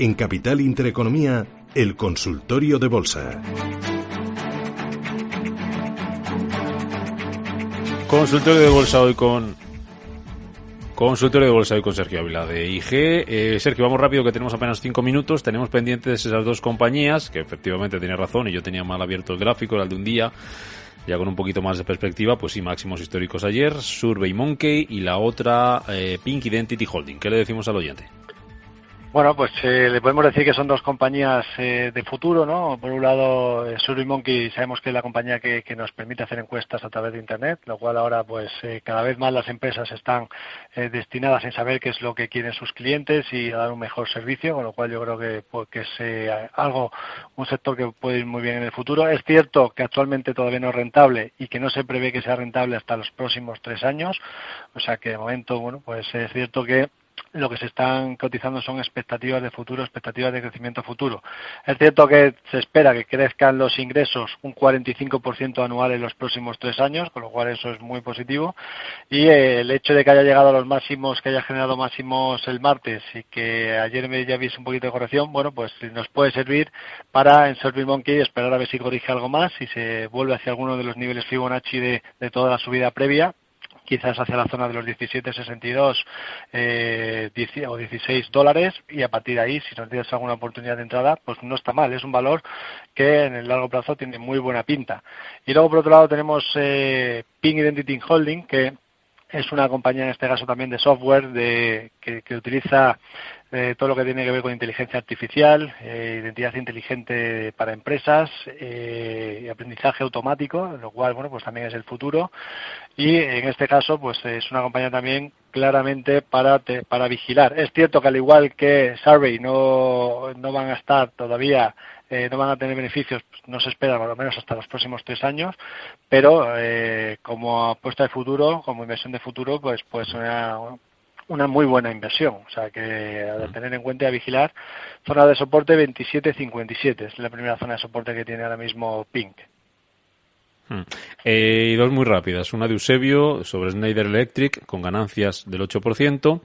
En Capital Intereconomía, el consultorio de bolsa. Consultorio de bolsa hoy con Consultorio de bolsa hoy con Sergio Ávila de IG. Eh, Sergio, vamos rápido que tenemos apenas cinco minutos. Tenemos pendientes esas dos compañías, que efectivamente tenía razón y yo tenía mal abierto el gráfico, era el de un día. Ya con un poquito más de perspectiva, pues sí, máximos históricos ayer, Survey Monkey y la otra eh, Pink Identity Holding. ¿Qué le decimos al oyente? Bueno, pues eh, le podemos decir que son dos compañías eh, de futuro, ¿no? Por un lado, eh, Monkey sabemos que es la compañía que, nos permite hacer encuestas a través de Internet, lo cual ahora, pues, eh, cada vez más las empresas están destinadas en saber qué es lo que quieren sus clientes y a dar un mejor servicio, con lo cual yo creo que, pues, que es algo, un sector que puede ir muy bien en el futuro. Es cierto que actualmente todavía no es rentable y que no se prevé que sea rentable hasta los próximos tres años, o sea que de momento, bueno, pues es cierto que lo que se están cotizando son expectativas de futuro, expectativas de crecimiento futuro. Es cierto que se espera que crezcan los ingresos un 45% anual en los próximos tres años, con lo cual eso es muy positivo. Y el hecho de que haya llegado a los máximos, que haya generado máximos el martes y que ayer me ya visto un poquito de corrección, bueno, pues nos puede servir para en Survey Monkey esperar a ver si corrige algo más, si se vuelve hacia alguno de los niveles Fibonacci de toda la subida previa quizás hacia la zona de los 17,62 eh, o 16 dólares y a partir de ahí, si nos tienes alguna oportunidad de entrada, pues no está mal. Es un valor que en el largo plazo tiene muy buena pinta. Y luego, por otro lado, tenemos eh, Ping Identity Holding, que es una compañía en este caso también de software de, que, utiliza eh, todo lo que tiene que ver con inteligencia artificial, eh, identidad inteligente para empresas, eh, aprendizaje automático, lo cual, bueno, pues también es el futuro. Y en este caso, pues es una compañía también claramente para, para vigilar. Es cierto que al igual que Survey no, no van a estar todavía eh, no van a tener beneficios, pues, no se espera por lo menos hasta los próximos tres años, pero eh, como apuesta de futuro, como inversión de futuro, pues pues una, una muy buena inversión. O sea que a tener en cuenta y a vigilar. Zona de soporte 27.57 es la primera zona de soporte que tiene ahora mismo Pink. Hmm. Eh, y dos muy rápidas. Una de Eusebio sobre Schneider Electric con ganancias del 8%.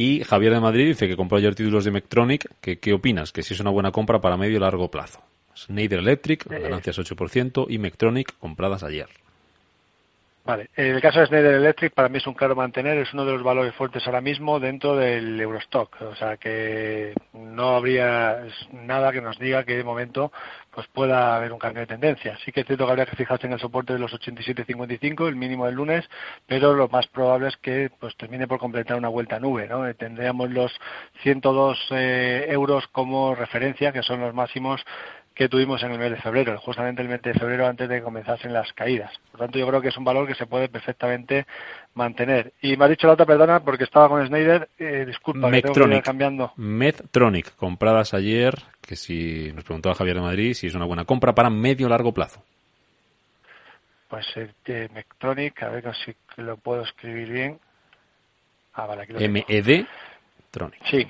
Y Javier de Madrid dice que compró ayer títulos de Mectronic. Que, ¿Qué opinas? Que si es una buena compra para medio y largo plazo. Schneider Electric, eh. ganancias 8%, y Mectronic compradas ayer. Vale, el caso de Schneider Electric para mí es un claro mantener, es uno de los valores fuertes ahora mismo dentro del Eurostock, o sea que no habría nada que nos diga que de momento pues pueda haber un cambio de tendencia. Sí que es cierto que habría que fijarse en el soporte de los 87.55, el mínimo del lunes, pero lo más probable es que pues termine por completar una vuelta a nube, ¿no? Tendríamos los 102 eh, euros como referencia, que son los máximos que tuvimos en el mes de febrero, justamente el mes de febrero antes de que comenzasen las caídas. Por tanto, yo creo que es un valor que se puede perfectamente mantener. Y me ha dicho la otra, perdona, porque estaba con Snyder, eh, disculpa, que tengo que ir cambiando. Medtronic, compradas ayer, que si nos preguntaba Javier de Madrid si es una buena compra para medio largo plazo. Pues eh, Medtronic, a ver si lo puedo escribir bien. Ah, vale, aquí lo MED Tronic. Sí,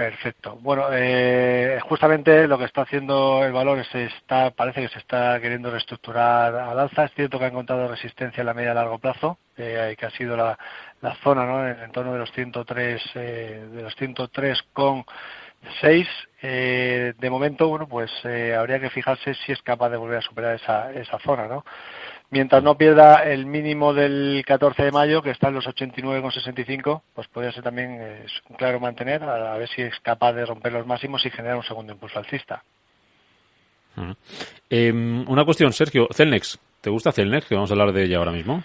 Perfecto. Bueno, eh, justamente lo que está haciendo el valor es está, parece que se está queriendo reestructurar al alza. Es cierto que ha encontrado resistencia en la media a largo plazo, eh, que ha sido la, la zona, ¿no? En el torno de los 103, eh, de los 103 con 6. Eh, de momento, bueno, pues eh, habría que fijarse si es capaz de volver a superar esa, esa zona, ¿no? Mientras no pierda el mínimo del 14 de mayo, que está en los 89,65, pues podría ser también eh, claro mantener, a, ver si es capaz de romper los máximos y generar un segundo impulso alcista. Em, una cuestión, Sergio, Celnex, ¿te gusta Celnex? Que vamos a hablar de ella ahora mismo.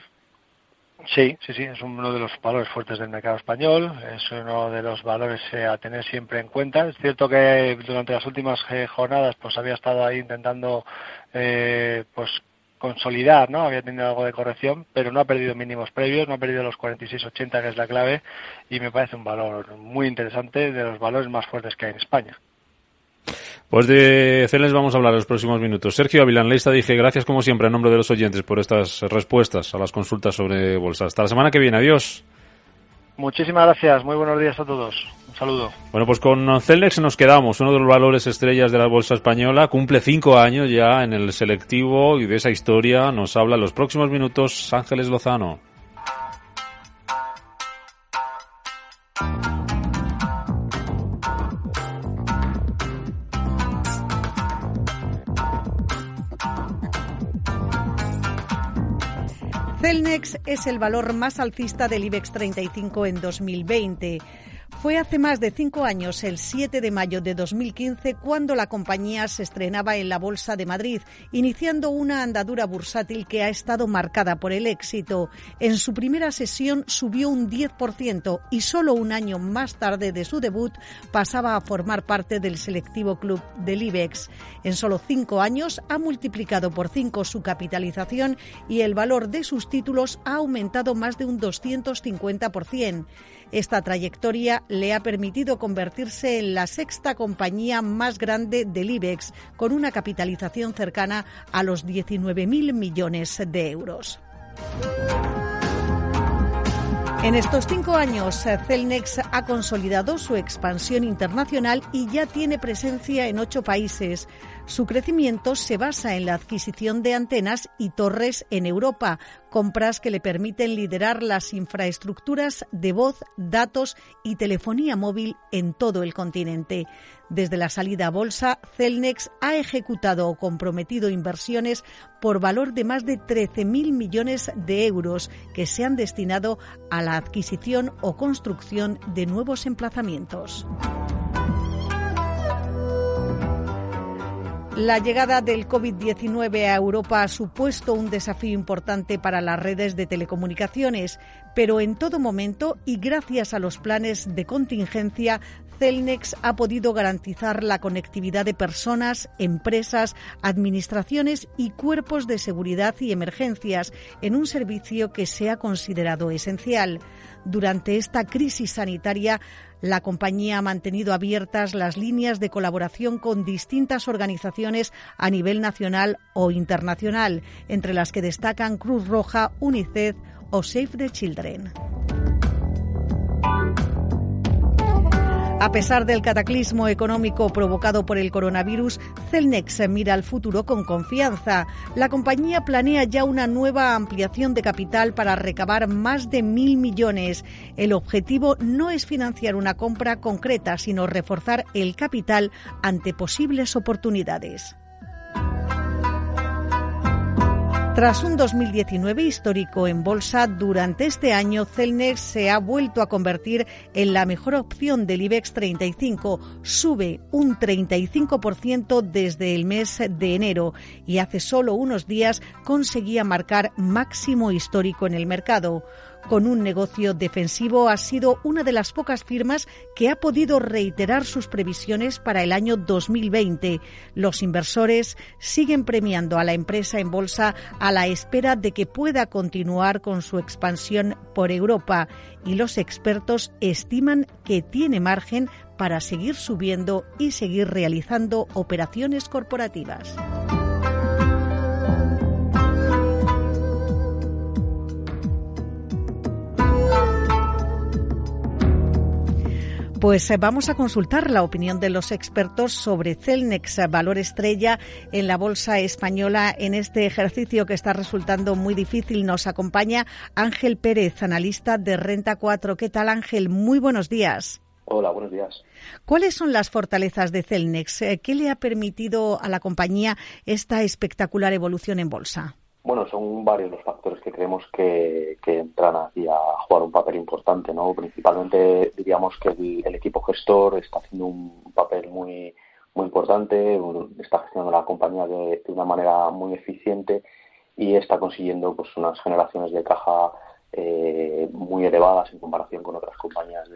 Sí, sí, sí, es uno de los valores fuertes del mercado español, es uno de los valores eh, a tener siempre en cuenta. Es cierto que durante las últimas eh, jornadas pues había estado ahí intentando pues consolidar, ¿no? Había tenido algo de corrección, pero no ha perdido mínimos previos, no ha perdido los 46.80 que es la clave y me parece un valor muy interesante de los valores más fuertes que hay en España. Pues de CELES vamos a hablar en los próximos minutos. Sergio Avilán, Leista dije gracias como siempre en nombre de los oyentes por estas respuestas a las consultas sobre bolsa. Hasta la semana que viene. Adiós. Muchísimas gracias. Muy buenos días a todos. Saludo. Bueno, pues con Celnex nos quedamos. Uno de los valores estrellas de la bolsa española cumple cinco años ya en el selectivo y de esa historia nos habla en los próximos minutos Ángeles Lozano. Celnex es el valor más alcista del IBEX 35 en 2020. Fue hace más de cinco años, el 7 de mayo de 2015, cuando la compañía se estrenaba en la Bolsa de Madrid, iniciando una andadura bursátil que ha estado marcada por el éxito. En su primera sesión subió un 10% y solo un año más tarde de su debut pasaba a formar parte del selectivo club del IBEX. En solo cinco años ha multiplicado por cinco su capitalización y el valor de sus títulos ha aumentado más de un 250%. Esta trayectoria le ha permitido convertirse en la sexta compañía más grande del IBEX, con una capitalización cercana a los 19.000 millones de euros. En estos cinco años, Celnex ha consolidado su expansión internacional y ya tiene presencia en ocho países. Su crecimiento se basa en la adquisición de antenas y torres en Europa, compras que le permiten liderar las infraestructuras de voz, datos y telefonía móvil en todo el continente. Desde la salida a bolsa, Celnex ha ejecutado o comprometido inversiones por valor de más de 13.000 millones de euros que se han destinado a la adquisición o construcción de nuevos emplazamientos. La llegada del COVID-19 a Europa ha supuesto un desafío importante para las redes de telecomunicaciones, pero en todo momento y gracias a los planes de contingencia, Celnex ha podido garantizar la conectividad de personas, empresas, administraciones y cuerpos de seguridad y emergencias en un servicio que se ha considerado esencial. Durante esta crisis sanitaria, la compañía ha mantenido abiertas las líneas de colaboración con distintas organizaciones a nivel nacional o internacional, entre las que destacan Cruz Roja, UNICEF o Save the Children. A pesar del cataclismo económico provocado por el coronavirus, Celnex mira al futuro con confianza. La compañía planea ya una nueva ampliación de capital para recabar más de mil millones. El objetivo no es financiar una compra concreta, sino reforzar el capital ante posibles oportunidades. Tras un 2019 histórico en bolsa, durante este año Celnex se ha vuelto a convertir en la mejor opción del IBEX 35. Sube un 35% desde el mes de enero y hace solo unos días conseguía marcar máximo histórico en el mercado con un negocio defensivo, ha sido una de las pocas firmas que ha podido reiterar sus previsiones para el año 2020. Los inversores siguen premiando a la empresa en bolsa a la espera de que pueda continuar con su expansión por Europa y los expertos estiman que tiene margen para seguir subiendo y seguir realizando operaciones corporativas. Pues eh, vamos a consultar la opinión de los expertos sobre Celnex, valor estrella en la bolsa española en este ejercicio que está resultando muy difícil. Nos acompaña Ángel Pérez, analista de Renta 4. ¿Qué tal Ángel? Muy buenos días. Hola, buenos días. ¿Cuáles son las fortalezas de Celnex? Eh, ¿Qué le ha permitido a la compañía esta espectacular evolución en bolsa? Bueno, son varios los factores que creemos que, entran aquí a jugar un papel importante, ¿no? Principalmente diríamos que el, equipo gestor está haciendo un papel muy muy importante, está gestionando la compañía de, una manera muy eficiente y está consiguiendo pues unas generaciones de caja eh, muy elevadas en comparación con otras compañías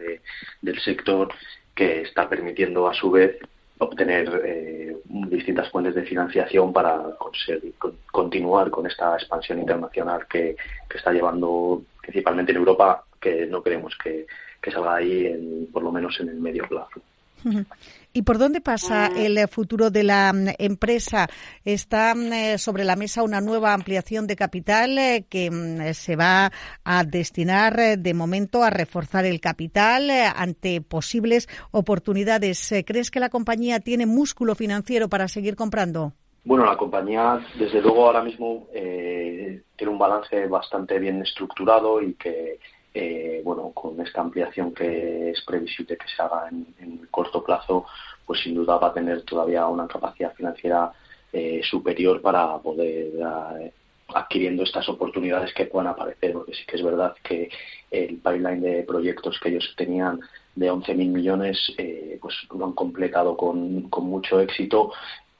del sector que está permitiendo a su vez obtener eh, distintas fuentes de financiación para conseguir continuar con esta expansión internacional que, está llevando principalmente en Europa, que no creemos que, salga ahí, por lo menos en el medio plazo. ¿Y por dónde pasa el futuro de la mm, empresa? Está mm, eh, sobre la mesa una nueva ampliación de capital eh, que mm, se va a destinar eh, de momento a reforzar el capital ante posibles oportunidades. ¿Crees que la compañía tiene músculo financiero para seguir comprando? Bueno, la compañía, desde luego, ahora mismo tiene un balance bastante bien estructurado y que eh, bueno, con esta ampliación que es previsible que se haga en, corto plazo, pues sin duda va a tener todavía una capacidad financiera eh, superior para poder eh, adquiriendo estas oportunidades que puedan aparecer, porque sí que es verdad que el pipeline de proyectos que ellos tenían de 11.000 millones, eh, pues lo han completado con, con mucho éxito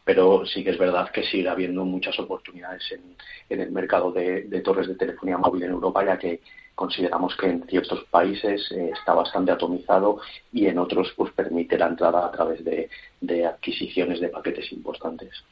pero sí que es verdad que sigue habiendo muchas oportunidades en, en el mercado de, torres de telefonía móvil en Europa, ya que consideramos que en ciertos países eh, está bastante atomizado y en otros pues permite la entrada a través de, de adquisiciones de paquetes importantes.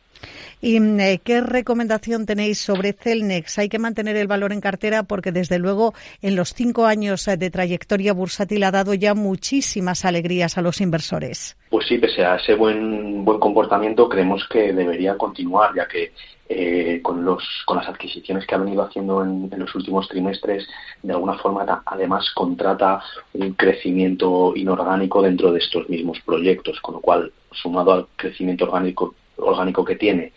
¿Y mm, eh, qué recomendación tenéis sobre Celnex? Hay que mantener el valor en cartera porque, desde luego, en los cinco años eh, de trayectoria bursátil ha dado ya muchísimas alegrías a los inversores. Pues sí, pese a ese buen, buen comportamiento, creemos que debería continuar, ya que eh, con, los, con las adquisiciones que ha venido haciendo en, los últimos trimestres, de alguna forma además contrata un crecimiento inorgánico dentro de estos mismos proyectos, con lo cual, sumado al crecimiento orgánico, orgánico que tiene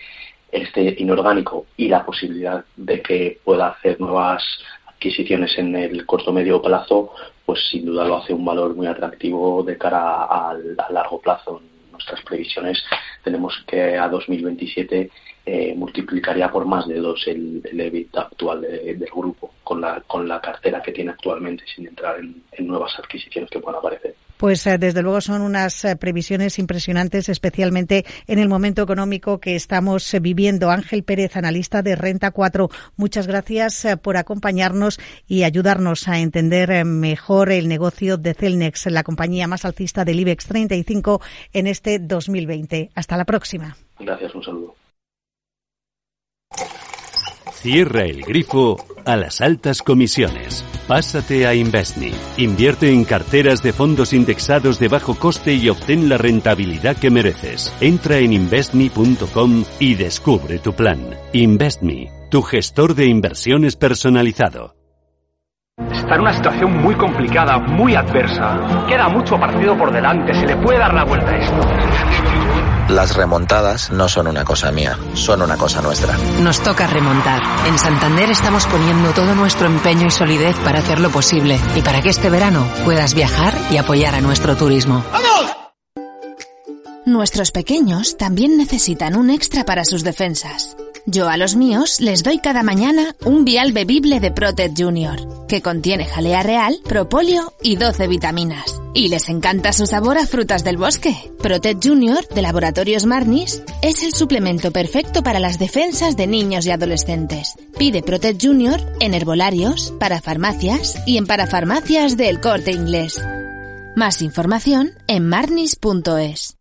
este inorgánico y la posibilidad de que pueda hacer nuevas adquisiciones en el corto medio plazo, pues sin duda lo hace un valor muy atractivo de cara a, a largo plazo. En nuestras previsiones tenemos que a 2027 eh, multiplicaría por más de dos el, el EBITDA actual de, del grupo con la, con la cartera que tiene actualmente sin entrar en, en nuevas adquisiciones que puedan aparecer. Pues eh, desde luego son unas eh, previsiones impresionantes, especialmente en el momento económico que estamos viviendo. Ángel Pérez, analista de Renta 4, muchas gracias por acompañarnos y ayudarnos a entender mejor el negocio de Celnex, la compañía más alcista del IBEX 35 en este 2020. Hasta la próxima. Gracias, un saludo. Cierra el grifo a las altas comisiones. Pásate a Investme. Invierte en carteras de fondos indexados de bajo coste y obtén la rentabilidad que mereces. Entra en investme.com y descubre tu plan. Investme, tu gestor de inversiones personalizado. Está en una situación muy complicada, muy adversa. Queda mucho partido por delante, se le puede dar la vuelta a esto. Las remontadas no son una cosa mía, son una cosa nuestra. Nos toca remontar. En Santander estamos poniendo todo nuestro empeño y solidez para hacerlo posible y para que este verano puedas viajar y apoyar a nuestro turismo. ¡Vamos! Nuestros pequeños también necesitan un extra para sus defensas. Yo a los míos les doy cada mañana un vial bebible de Protect Junior, que contiene jalea real, propóleo y 12 vitaminas. Y les encanta su sabor a frutas del bosque. Protect Junior de Laboratorios Marnis es el suplemento perfecto para las defensas de niños y adolescentes. Pide Protect Junior en herbolarios, para farmacias y en parafarmacias del corte inglés. Más información en marnis.es.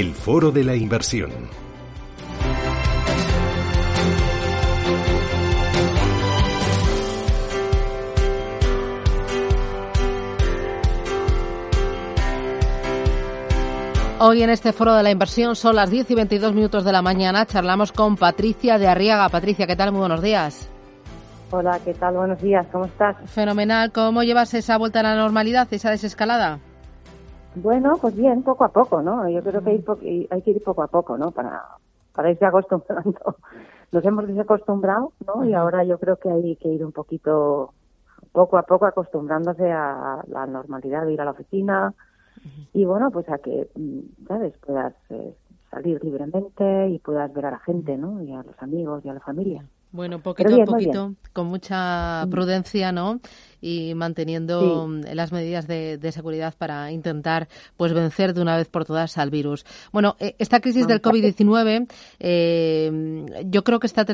El foro de la inversión. Hoy en este foro de la inversión son las 10 y 22 minutos de la mañana. Charlamos con Patricia de Arriaga. Patricia, ¿qué tal? Muy buenos días. Hola, ¿qué tal? Buenos días. ¿Cómo estás? Fenomenal. ¿Cómo llevas esa vuelta a la normalidad, esa desescalada? Bueno, pues bien, poco a poco, ¿no? Yo creo que hay, hay que ir poco a poco, ¿no? Para, para irse acostumbrando. Nos hemos desacostumbrado, ¿no? Y ahora yo creo que hay que ir un poquito, poco a poco acostumbrándose a la normalidad de ir a la oficina y bueno, pues a que, ¿sabes? Puedas eh, salir libremente y puedas ver a la gente, ¿no? Y a los amigos y a la familia. Bueno, poquito a poquito, con mucha prudencia, ¿no? Y manteniendo las medidas de, seguridad para intentar pues vencer de una vez por todas al virus. Bueno, eh, esta crisis del COVID-19 eh, yo creo que, está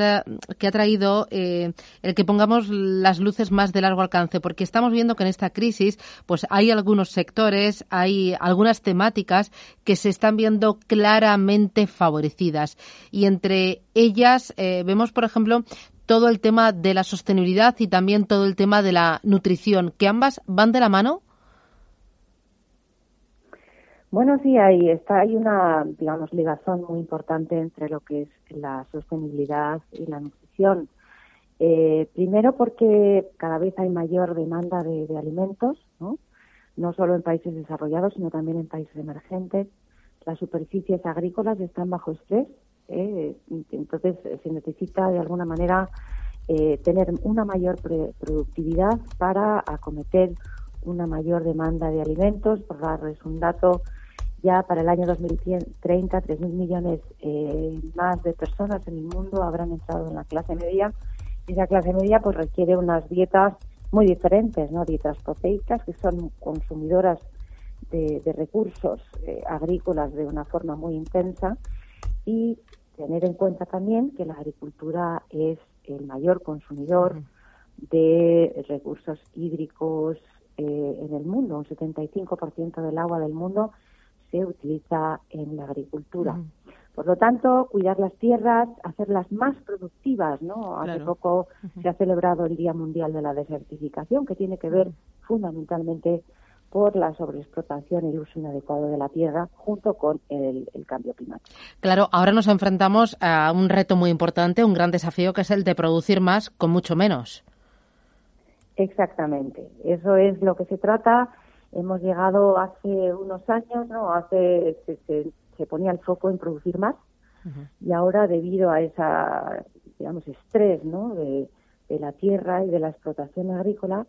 que ha traído eh, el que pongamos las luces más de largo alcance, porque estamos viendo que en esta crisis pues hay algunos sectores, hay algunas temáticas que se están viendo claramente favorecidas. Y entre ellas vemos, por ejemplo, todo el tema de la sostenibilidad y también todo el tema de la nutrición, que ambas van de la mano. Bueno, sí, ahí está, hay una, digamos, ligazón muy importante entre lo que es la sostenibilidad y la nutrición. Eh, primero porque cada vez hay mayor demanda de, alimentos, ¿no? no solo en países desarrollados, sino también en países emergentes. Las superficies agrícolas están bajo estrés ¿eh? entonces se necesita de alguna manera eh, tener una mayor productividad para acometer una mayor demanda de alimentos. Por darles un dato, ya para el año 2030, 3.000 millones eh, más de personas en el mundo habrán entrado en la clase media. Y esa clase media pues requiere unas dietas muy diferentes, ¿no? Dietas proteicas que son consumidoras de, de recursos agrícolas de una forma muy intensa y tener en cuenta también que la agricultura es el mayor consumidor de recursos hídricos eh, en el mundo. Un 75% del agua del mundo se utiliza en la agricultura. Por lo tanto, cuidar las tierras, hacerlas más productivas, ¿no? Hace poco se ha celebrado el Día Mundial de la Desertificación, que tiene que ver fundamentalmente por la sobreexplotación y el uso inadecuado de la tierra junto con el, cambio climático. Claro, ahora nos enfrentamos a un reto muy importante, un gran desafío que es el de producir más con mucho menos. Exactamente, eso es lo que se trata. Hemos llegado hace unos años, ¿no? Hace se, ponía el foco en producir más y ahora debido a esa digamos estrés, ¿no? de la tierra y de la explotación agrícola,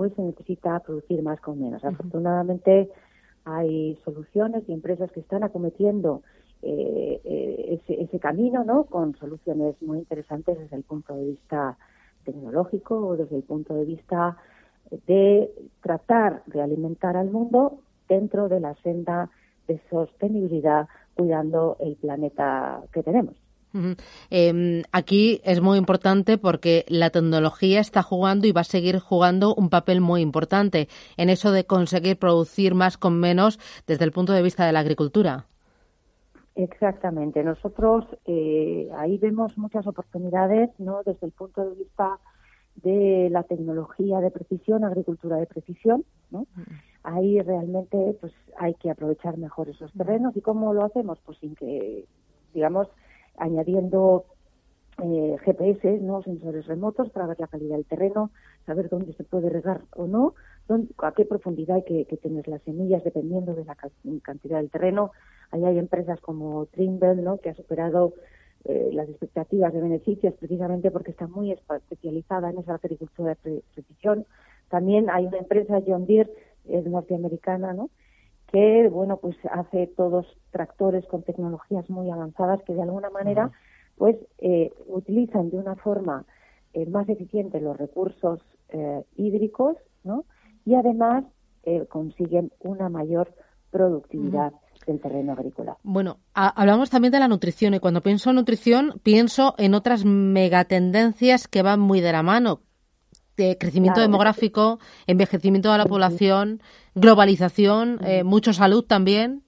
pues se necesita producir más con menos. Afortunadamente hay soluciones y empresas que están acometiendo eh, eh, ese, ese, camino, ¿no? Con soluciones muy interesantes desde el punto de vista tecnológico o desde el punto de vista de tratar de alimentar al mundo dentro de la senda de sostenibilidad, cuidando el planeta que tenemos. Em, aquí es muy importante porque la tecnología está jugando y va a seguir jugando un papel muy importante en eso de conseguir producir más con menos desde el punto de vista de la agricultura. Exactamente. Nosotros eh, ahí vemos muchas oportunidades, ¿no? Desde el punto de vista de la tecnología de precisión, agricultura de precisión, ¿no? Ahí realmente pues hay que aprovechar mejor esos terrenos y cómo lo hacemos pues sin que digamos añadiendo eh, GPS, ¿no? sensores remotos para ver la calidad del terreno, saber dónde se puede regar o no, a qué profundidad hay que, tener las semillas dependiendo de la cantidad del terreno. Ahí hay empresas como Trimble, ¿no? que ha superado eh, las expectativas de beneficios precisamente porque está muy especializada en esa agricultura de precisión. También hay una empresa, John Deere, es norteamericana, ¿no? Que bueno pues hace todos tractores con tecnologías muy avanzadas que de alguna manera pues eh, utilizan de una forma eh, más eficiente los recursos eh, hídricos ¿no? y además consiguen una mayor productividad del terreno agrícola. Bueno, hablamos también de la nutrición y cuando pienso en nutrición pienso en otras megatendencias que van muy de la mano, de crecimiento demográfico, envejecimiento de la población, globalización, eh, mucho salud también.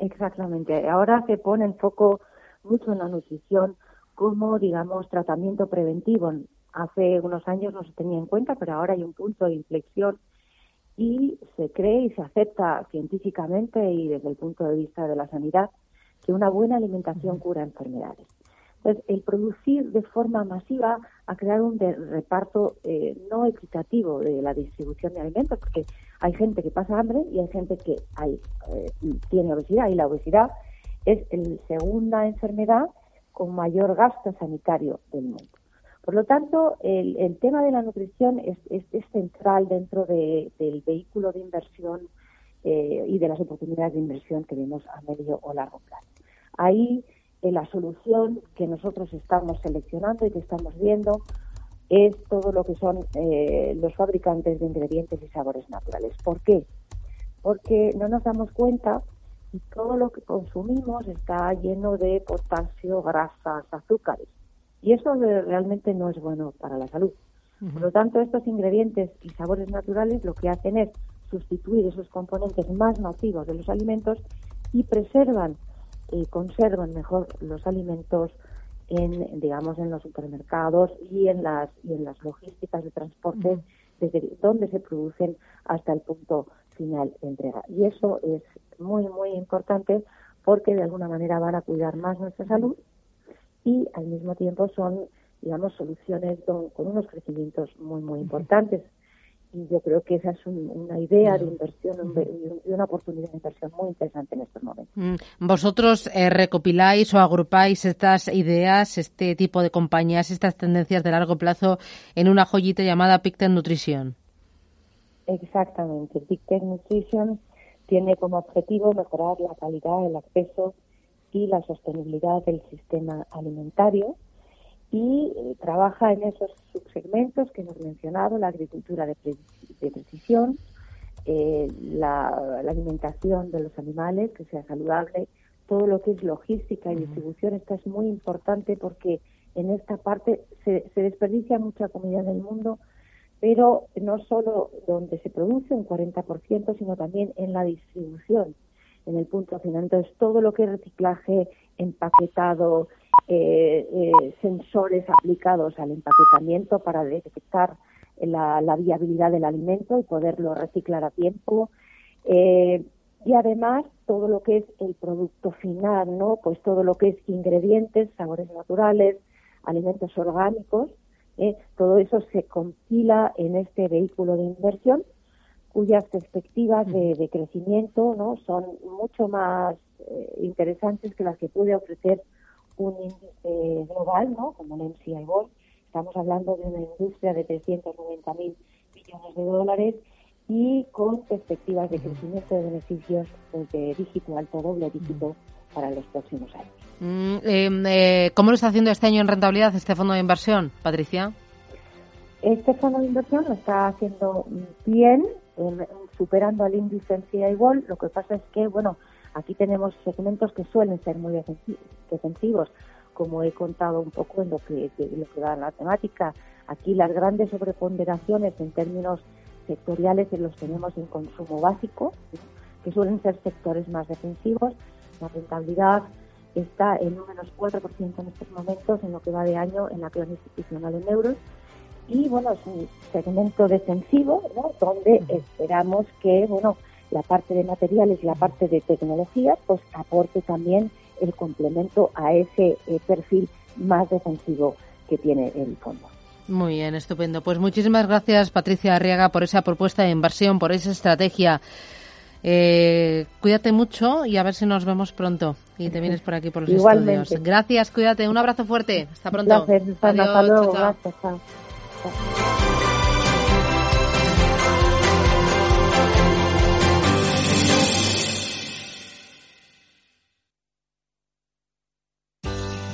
Exactamente. Ahora se pone en foco mucho en la nutrición como, digamos, tratamiento preventivo. Hace unos años no se tenía en cuenta, pero ahora hay un punto de inflexión y se cree y se acepta científicamente y desde el punto de vista de la sanidad que una buena alimentación cura enfermedades. Entonces, el producir de forma masiva ha creado un reparto eh, no equitativo de la distribución de alimentos, porque hay gente que pasa hambre y hay gente que hay, eh, tiene obesidad, y la obesidad es la segunda enfermedad con mayor gasto sanitario del mundo. Por lo tanto, el, tema de la nutrición es, central dentro del vehículo de inversión eh, y de las oportunidades de inversión que vemos a medio o largo plazo. Ahí la solución que nosotros estamos seleccionando y que estamos viendo es todo lo que son eh, los fabricantes de ingredientes y sabores naturales. ¿Por qué? Porque no nos damos cuenta y todo lo que consumimos está lleno de potasio, grasas, azúcares. Y eso realmente no es bueno para la salud. Por lo tanto, estos ingredientes y sabores naturales lo que hacen es sustituir esos componentes más nocivos de los alimentos y preservan y conservan mejor los alimentos en digamos en los supermercados y en las y en las logísticas de transporte desde donde se producen hasta el punto final de entrega. Y eso es muy muy importante porque de alguna manera van a cuidar más nuestra salud y al mismo tiempo son digamos soluciones con unos crecimientos muy muy importantes yo creo que esa es una idea de inversión y una oportunidad de inversión muy interesante en estos momentos. Mm. Vosotros eh, recopiláis o agrupáis estas ideas, este tipo de compañías, estas tendencias de largo plazo en una joyita llamada Pictet Nutrition. Exactamente. Pictet Nutrition tiene como objetivo mejorar la calidad, el acceso y la sostenibilidad del sistema alimentario y eh, trabaja en esos subsegmentos que hemos mencionado, la agricultura de, precisión, eh, la, alimentación de los animales, que sea saludable, todo lo que es logística y distribución, esto es muy importante porque en esta parte se, se desperdicia mucha comida en el mundo, pero no solo donde se produce un 40%, sino también en la distribución, en el punto final. Entonces, todo lo que es reciclaje, empaquetado, eh, eh, sensores aplicados al empaquetamiento para detectar la, viabilidad del alimento y poderlo reciclar a tiempo. Eh, y además todo lo que es el producto final, ¿no? Pues todo lo que es ingredientes, sabores naturales, alimentos orgánicos, todo eso se compila en este vehículo de inversión cuyas perspectivas de, crecimiento no son mucho más interesantes que las que puede ofrecer un índice global, ¿no? como el MCI World. Estamos hablando de una industria de 390 mil millones de dólares y con perspectivas de crecimiento de beneficios pues, de dígito alto, doble dígito para los próximos años. Mm, em, eh, ¿Cómo lo está haciendo este año en rentabilidad este fondo de inversión, Patricia? Este fondo de inversión lo está haciendo bien, superando al índice MCI World. Lo que pasa es que, bueno, Aquí tenemos segmentos que suelen ser muy defensivos, como he contado un poco en lo que, lo que da la temática. Aquí las grandes sobreponderaciones en términos sectoriales los tenemos en consumo básico, que suelen ser sectores más defensivos. La rentabilidad está en un menos 4% en estos momentos en lo que va de año en la clase institucional en euros. Y bueno, es un segmento defensivo, ¿no? donde esperamos que, bueno, la parte de materiales y la parte de tecnología, pues aporte también el complemento a ese eh, perfil más defensivo que tiene el fondo. Muy bien, estupendo. Pues muchísimas gracias, Patricia Arriaga, por esa propuesta de inversión, por esa estrategia. Eh, cuídate mucho y a ver si nos vemos pronto. Y te vienes por aquí por los estudios. Gracias, cuídate. Un abrazo fuerte. Hasta pronto. Hasta luego. Gracias.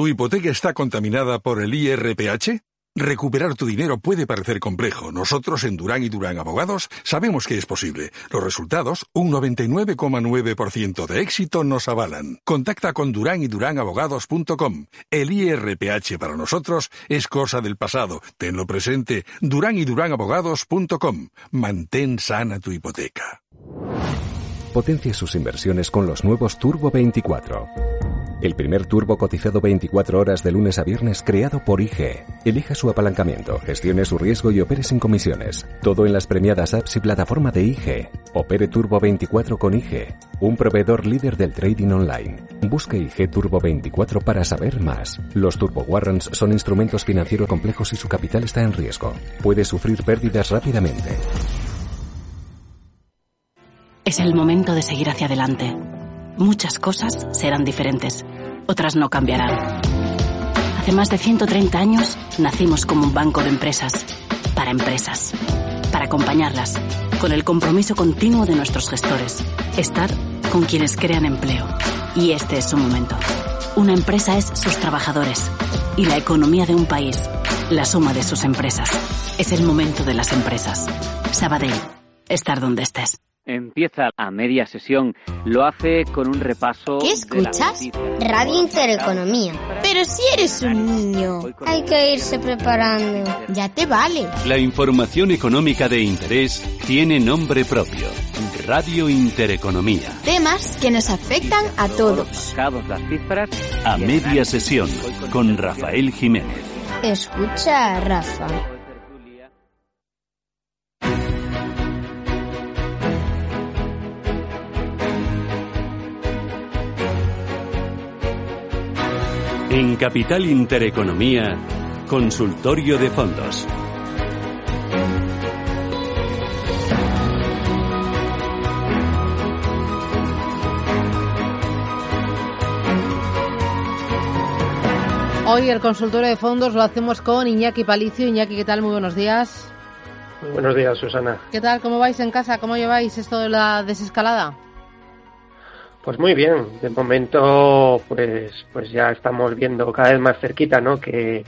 ¿Tu hipoteca está contaminada por el IRPH? Recuperar tu dinero puede parecer complejo. Nosotros en Durán y Durán Abogados sabemos que es posible. Los resultados, un 99,9% de éxito nos avalan. Contacta con Durán y Durán Abogados.com. El IRPH para nosotros es cosa del pasado. Tenlo presente. Durán y Durán Abogados.com. Mantén sana tu hipoteca. Potencia sus inversiones con los nuevos Turbo 24 el primer turbo cotizado 24 horas de lunes a viernes creado por IG. Elija su apalancamiento, gestione su riesgo y opere sin comisiones. Todo en las premiadas apps y plataforma de IG. Opere Turbo 24 con IG, un proveedor líder del trading online. Busque IG Turbo 24 para saber más. Los Turbo Warrants son instrumentos financieros complejos y su capital está en riesgo. Puede sufrir pérdidas rápidamente. Es el momento de seguir hacia adelante. Muchas cosas serán diferentes, otras no cambiarán. Hace más de 130 años nacimos como un banco de empresas, para empresas, para acompañarlas, con el compromiso continuo de nuestros gestores, estar con quienes crean empleo. Y este es su momento. Una empresa es sus trabajadores y la economía de un país, la suma de sus empresas. Es el momento de las empresas. Sabadell, estar donde estés. Empieza a media sesión, lo hace con un repaso. ¿Qué escuchas? Radio Intereconomía. Pero si eres un niño, hay que irse preparando. Ya te vale. La información económica de interés tiene nombre propio. Radio Intereconomía. Temas que nos afectan a todos. Las cifras a media sesión con Rafael Jiménez. Escucha, Rafa. En Capital Intereconomía, Consultorio de Fondos. Hoy el consultorio de fondos lo hacemos con Iñaki Palicio. Iñaki, ¿qué tal? Muy buenos días. Muy buenos días, Susana. ¿Qué tal? ¿Cómo vais en casa? ¿Cómo lleváis esto de la desescalada? Pues muy bien, de momento pues pues ya estamos viendo cada vez más cerquita, ¿no? Que,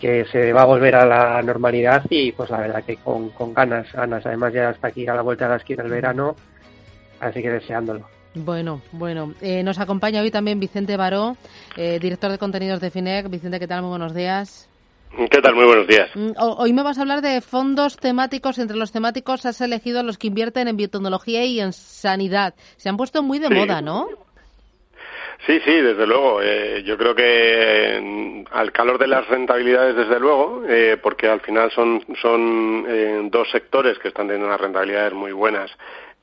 que se va a volver a la normalidad y pues la verdad que con, con ganas, ganas. Además ya está aquí a la vuelta de la esquina el verano, así que deseándolo. Bueno, bueno. Eh, nos acompaña hoy también Vicente Baró, eh, director de contenidos de FINEC. Vicente, ¿qué tal? Muy buenos días. ¿Qué tal? Muy buenos días. Mm, Hoy me vas a hablar de fondos temáticos. Entre los temáticos has elegido los que invierten en biotecnología y en sanidad. Se han puesto muy de Sí. moda, ¿no? Sí, sí, desde luego. Eh, yo creo que eh, al calor de las rentabilidades, desde luego, eh, porque al final son, son eh, dos sectores que están teniendo unas rentabilidades muy buenas,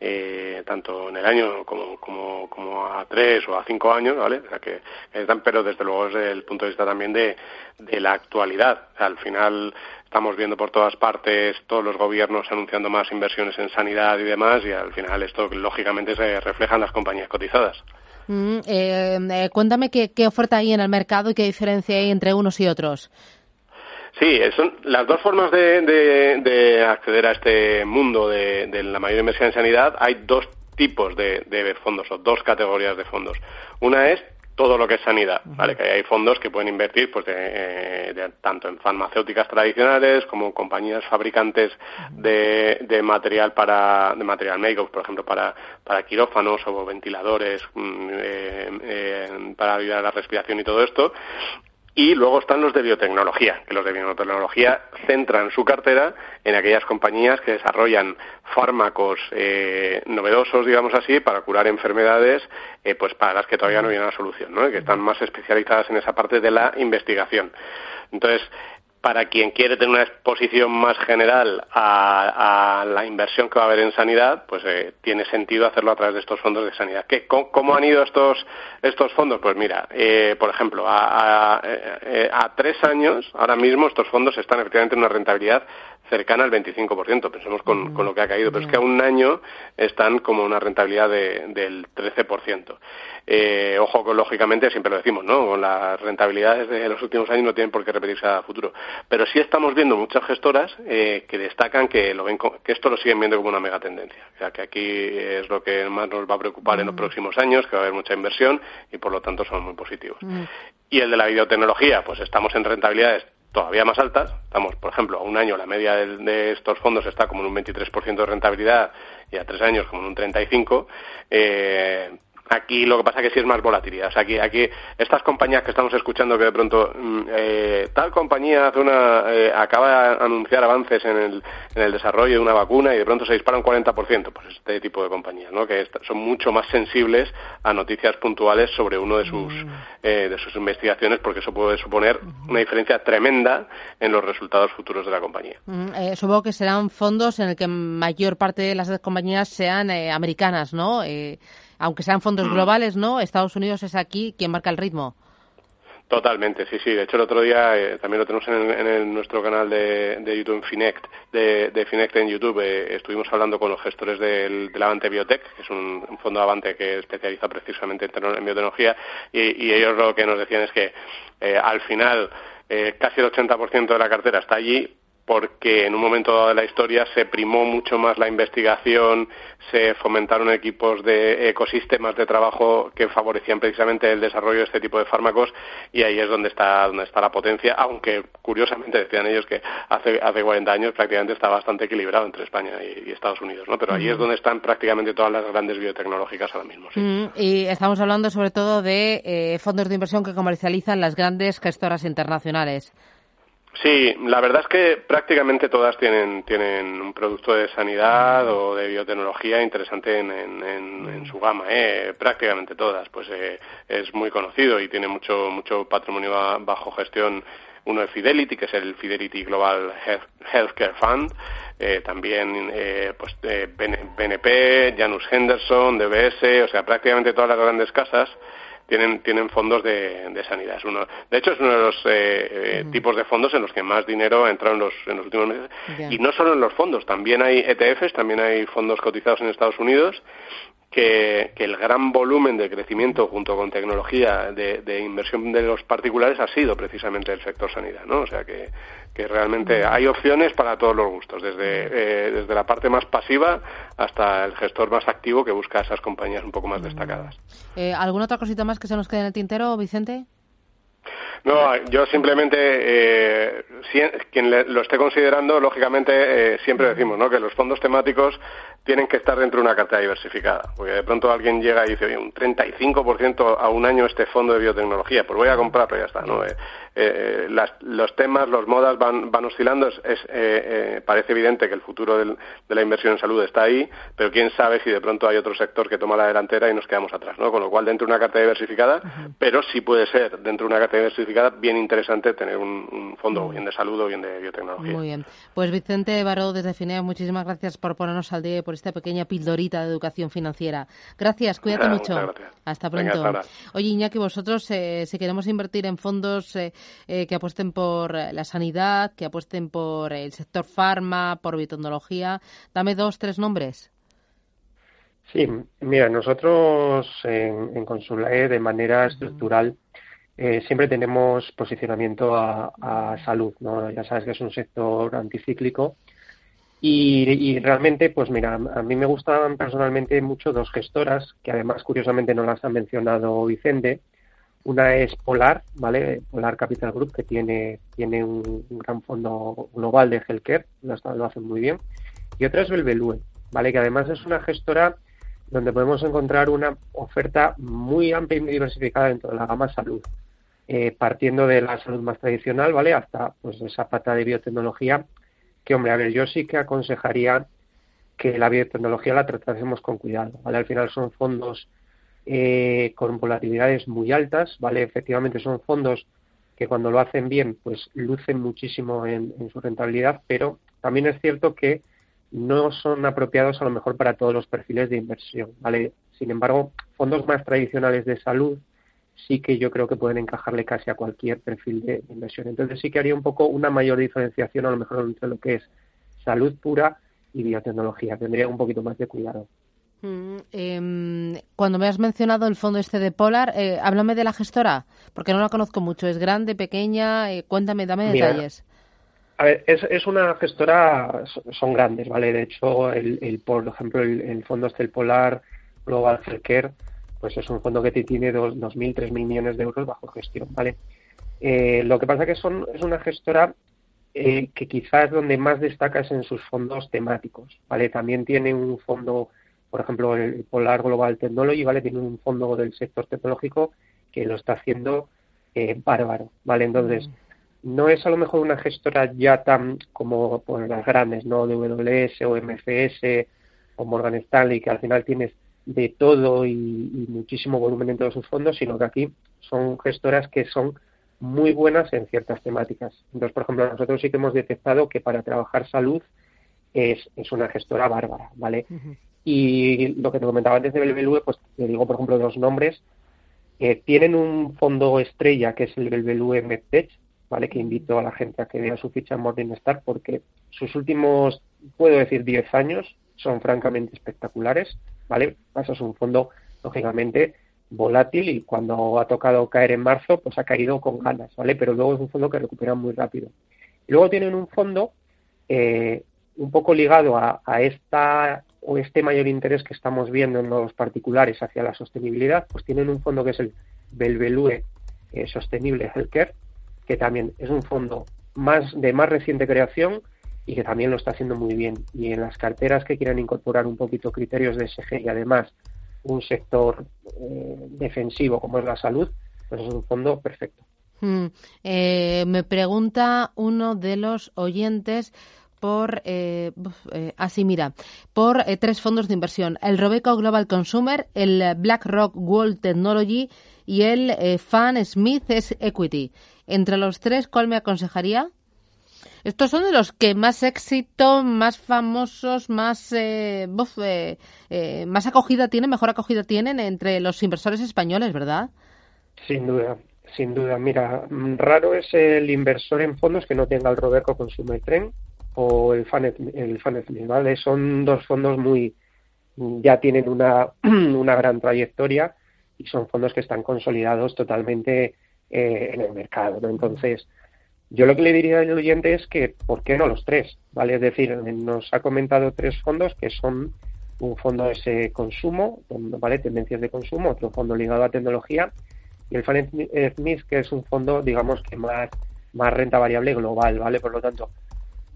eh, tanto en el año como, como, como a tres o a cinco años, ¿vale? O sea que están, pero desde luego desde el punto de vista también de, de la actualidad. Al final estamos viendo por todas partes todos los gobiernos anunciando más inversiones en sanidad y demás, y al final esto lógicamente se refleja en las compañías cotizadas. Mm, eh, eh, cuéntame qué, qué oferta hay en el mercado y qué diferencia hay entre unos y otros. Sí, eh, son las dos formas de, de- de acceder a este mundo de, de la mayor inversión en sanidad. Hay dos tipos de, de fondos o dos categorías de fondos. Una es todo lo que es sanidad, ¿vale? Que hay fondos que pueden invertir pues de, eh, de- tanto en farmacéuticas tradicionales como en compañías fabricantes de, de material para de material médico, por ejemplo, para, para quirófanos o ventiladores mm, eh, eh, para ayudar a la respiración y todo esto. Y luego están los de biotecnología, que los de biotecnología centran su cartera en aquellas compañías que desarrollan fármacos eh, novedosos, digamos así, para curar enfermedades eh, pues para las que todavía no hay una solución, ¿no? Que están más especializadas en esa parte de la investigación. Entonces, para quien quiere tener una exposición más general a, a la inversión que va a haber en sanidad, pues eh, tiene sentido hacerlo a través de estos fondos de sanidad. ¿Qué, cómo, cómo han ido estos, estos fondos? Pues mira, eh, por ejemplo, a, a, eh, a tres años, ahora mismo estos fondos están efectivamente en una rentabilidad cercana al 25%, pensemos con, con lo que ha caído, pero es que a un año están como una rentabilidad de, del 13%. Eh, ojo, con, lógicamente, siempre lo decimos, ¿no? Con las rentabilidades de los últimos años no tienen por qué repetirse a futuro. Pero sí estamos viendo muchas gestoras eh, que destacan que, lo ven que esto lo siguen viendo como una mega tendencia. O sea, que aquí es lo que más nos va a preocupar en los próximos años, que va a haber mucha inversión y por lo tanto son muy positivos. Y el de la biotecnología, pues estamos en rentabilidades todavía más altas. Estamos, por ejemplo, a un año la media de, estos fondos está como en un 23% de rentabilidad y a tres años como en un 35%. Eh, Aquí lo que pasa es que sí es más volatilidad. O sea, aquí, aquí estas compañías que estamos escuchando que de pronto mm, eh, tal compañía hace una, eh, acaba de anunciar avances en el, en el desarrollo de una vacuna y de pronto se dispara un 40%, pues este tipo de compañías, ¿no? Que son mucho más sensibles a noticias puntuales sobre uno de sus, mm. eh, de sus investigaciones porque eso puede suponer una diferencia tremenda en los resultados futuros de la compañía. Mm, supongo que serán fondos en el que mayor parte de las compañías sean americanas, ¿no? Aunque sean fondos globales, ¿no? Estados Unidos es aquí quien marca el ritmo. Totalmente, sí, sí. De hecho, el otro día eh, también lo tenemos en, nuestro canal de, YouTube Finect, de, Finect en YouTube. Eh, estuvimos hablando con los gestores del, Avante Biotech, que es un, fondo Avante que especializa precisamente en, biotecnología, y, ellos lo que nos decían es que eh, al final casi el 80% de la cartera está allí, porque en un momento dado de la historia se primó mucho más la investigación, se fomentaron equipos de ecosistemas de trabajo que favorecían precisamente el desarrollo de este tipo de fármacos y ahí es donde está donde está la potencia, aunque curiosamente decían ellos que hace hace 40 años prácticamente está bastante equilibrado entre España y, Estados Unidos, ¿no? Pero ahí es donde están prácticamente todas las grandes biotecnológicas ahora mismo. Mm, y estamos hablando sobre todo de eh, fondos de inversión que comercializan las grandes gestoras internacionales. Sí, la verdad es que prácticamente todas tienen, tienen un producto de sanidad o de biotecnología interesante en, en, su gama, ¿eh? prácticamente todas. Pues eh, es muy conocido y tiene mucho, mucho patrimonio bajo gestión. Uno de Fidelity, que es el Fidelity Global Healthcare Fund, eh, también eh, pues BNP, Janus Henderson, DBS, o sea, prácticamente todas las grandes casas tienen, tienen fondos de, de sanidad. uno, de hecho, es uno de los eh, eh, tipos de fondos en los que más dinero ha entrado en los, en los últimos meses. Y no solo en los fondos, también hay ETFs, también hay fondos cotizados en Estados Unidos que, el gran volumen de crecimiento junto con tecnología de, inversión de los particulares ha sido precisamente el sector sanidad, ¿no? O sea que, que realmente hay opciones para todos los gustos, desde, eh, desde la parte más pasiva hasta el gestor más activo que busca esas compañías un poco más destacadas. Eh, ¿Alguna otra cosita más que se nos quede en el tintero, Vicente? No, yo simplemente, eh, quien lo esté considerando, lógicamente, siempre decimos ¿no? que los fondos temáticos tienen que estar dentro de una cartera diversificada. Porque de pronto alguien llega y dice, oye, un 35% a un año este fondo de biotecnología, pues voy a comprarlo y ya está. ¿no? Eh, las, los temas, los modas van, van oscilando. Es, eh, eh, parece evidente que el futuro del, de la inversión en salud está ahí, pero quién sabe si de pronto hay otro sector que toma la delantera y nos quedamos atrás. ¿no? Con lo cual, dentro de una cartera diversificada, pero sí puede ser dentro de una cartera diversificada bien interesante tener un, un fondo bien de salud o bien de biotecnología. Muy bien. Pues Vicente Baró, desde Finea, muchísimas gracias por ponernos al día esta pequeña pildorita de educación financiera. Gracias, cuídate mucho. Hasta pronto. Oye, Iñaki, vosotros, eh, si queremos invertir en fondos eh, eh, que apuesten por la sanidad, que apuesten por el sector farma, por biotecnología, dame dos, tres nombres. Sí, mira, nosotros en, en Consulae de manera estructural siempre tenemos posicionamiento a, a, salud, ¿no? Ya sabes que es un sector anticíclico y, realmente, pues mira, a mí me gustan personalmente mucho dos gestoras, que además curiosamente no las ha mencionado Vicente. Una es Polar, ¿vale? Polar Capital Group, que tiene, tiene un, gran fondo global de healthcare, lo, hacen muy bien. Y otra es Belbelue, ¿vale? Que además es una gestora donde podemos encontrar una oferta muy amplia y muy diversificada dentro de la gama salud. Eh, partiendo de la salud más tradicional, ¿vale? Hasta pues esa pata de biotecnología que, hombre, a ver, yo sí que aconsejaría que la biotecnología la tratásemos con cuidado, ¿vale? Al final son fondos eh, con volatilidades muy altas, ¿vale? Efectivamente son fondos que cuando lo hacen bien, pues lucen muchísimo en, su rentabilidad, pero también es cierto que no son apropiados a lo mejor para todos los perfiles de inversión, ¿vale? Sin embargo, fondos más tradicionales de salud sí que yo creo que pueden encajarle casi a cualquier perfil de inversión. Entonces sí que haría un poco una mayor diferenciación a lo mejor entre lo que es salud pura y biotecnología. Tendría un poquito más de cuidado. Mm, em, cuando me has mencionado el fondo este de Polar, eh, háblame de la gestora, porque no la conozco mucho. ¿Es grande, pequeña? Eh, cuéntame, dame detalles. A ver, es, es, una gestora, son grandes, ¿vale? De hecho, el, el por ejemplo, el, el fondo este, el Polar Global Healthcare, pues es un fondo que tiene 2.000, 3.000 millones de euros bajo gestión, ¿vale? Eh, lo que pasa que son, es una gestora eh, que quizás donde más destaca es en sus fondos temáticos, ¿vale? También tiene un fondo por ejemplo, el Polar Global Technology, ¿vale? Tiene un fondo del sector tecnológico que lo está haciendo eh, bárbaro, ¿vale? Entonces, no es a lo mejor una gestora ya tan como pues, las grandes, ¿no? WS o MFS o Morgan Stanley, que al final tienes de todo y, y, muchísimo volumen en todos sus fondos, sino que aquí son gestoras que son muy buenas en ciertas temáticas. Entonces, por ejemplo, nosotros sí que hemos detectado que para trabajar salud es, es una gestora bárbara, ¿vale? Y lo que te comentaba antes de Belbelue, pues te digo, por ejemplo, los nombres. Eh, tienen un fondo estrella que es el Belbelue MedTech, ¿vale? Que invito a la gente a que vea su ficha en Morningstar porque sus últimos, puedo decir, 10 años son francamente espectaculares, ¿vale? Es un fondo, lógicamente, volátil y cuando ha tocado caer en marzo, pues ha caído con ganas, ¿vale? Pero luego es un fondo que recupera muy rápido. Luego tienen un fondo eh, un poco ligado a, esta o este mayor interés que estamos viendo en los particulares hacia la sostenibilidad, pues tienen un fondo que es el Belvelue eh, Sostenible Healthcare, que también es un fondo más de más reciente creación y que también lo está haciendo muy bien. Y en las carteras que quieran incorporar un poquito criterios de SG y además un sector eh, defensivo como es la salud, pues es un fondo perfecto. Hmm. Eh, me pregunta uno de los oyentes por, eh, eh, así mira, por eh, tres fondos de inversión, el Robeco Global Consumer, el BlackRock World Technology y el Fan Smith Equity. Entre los tres, ¿cuál me aconsejaría? Estos son de los que más éxito, más famosos, más, más acogida tienen, mejor acogida tienen entre los inversores españoles, ¿verdad? Sin duda, sin duda. Mira, raro es el inversor en fondos que no tenga el Robeco Consumer Trend o el Fanet, el Fanet ¿vale? Son dos fondos muy, ya tienen una, una gran trayectoria y son fondos que están consolidados totalmente eh, en el mercado, ¿no? Entonces, yo lo que le diría al oyente es que, ¿por qué no los tres? ¿Vale? Es decir, nos ha comentado tres fondos que son un fondo de ese consumo, ¿vale? Tendencias de consumo, otro fondo ligado a tecnología y el Fanet Smith, que es un fondo, digamos, que más, más renta variable global, ¿vale? Por lo tanto,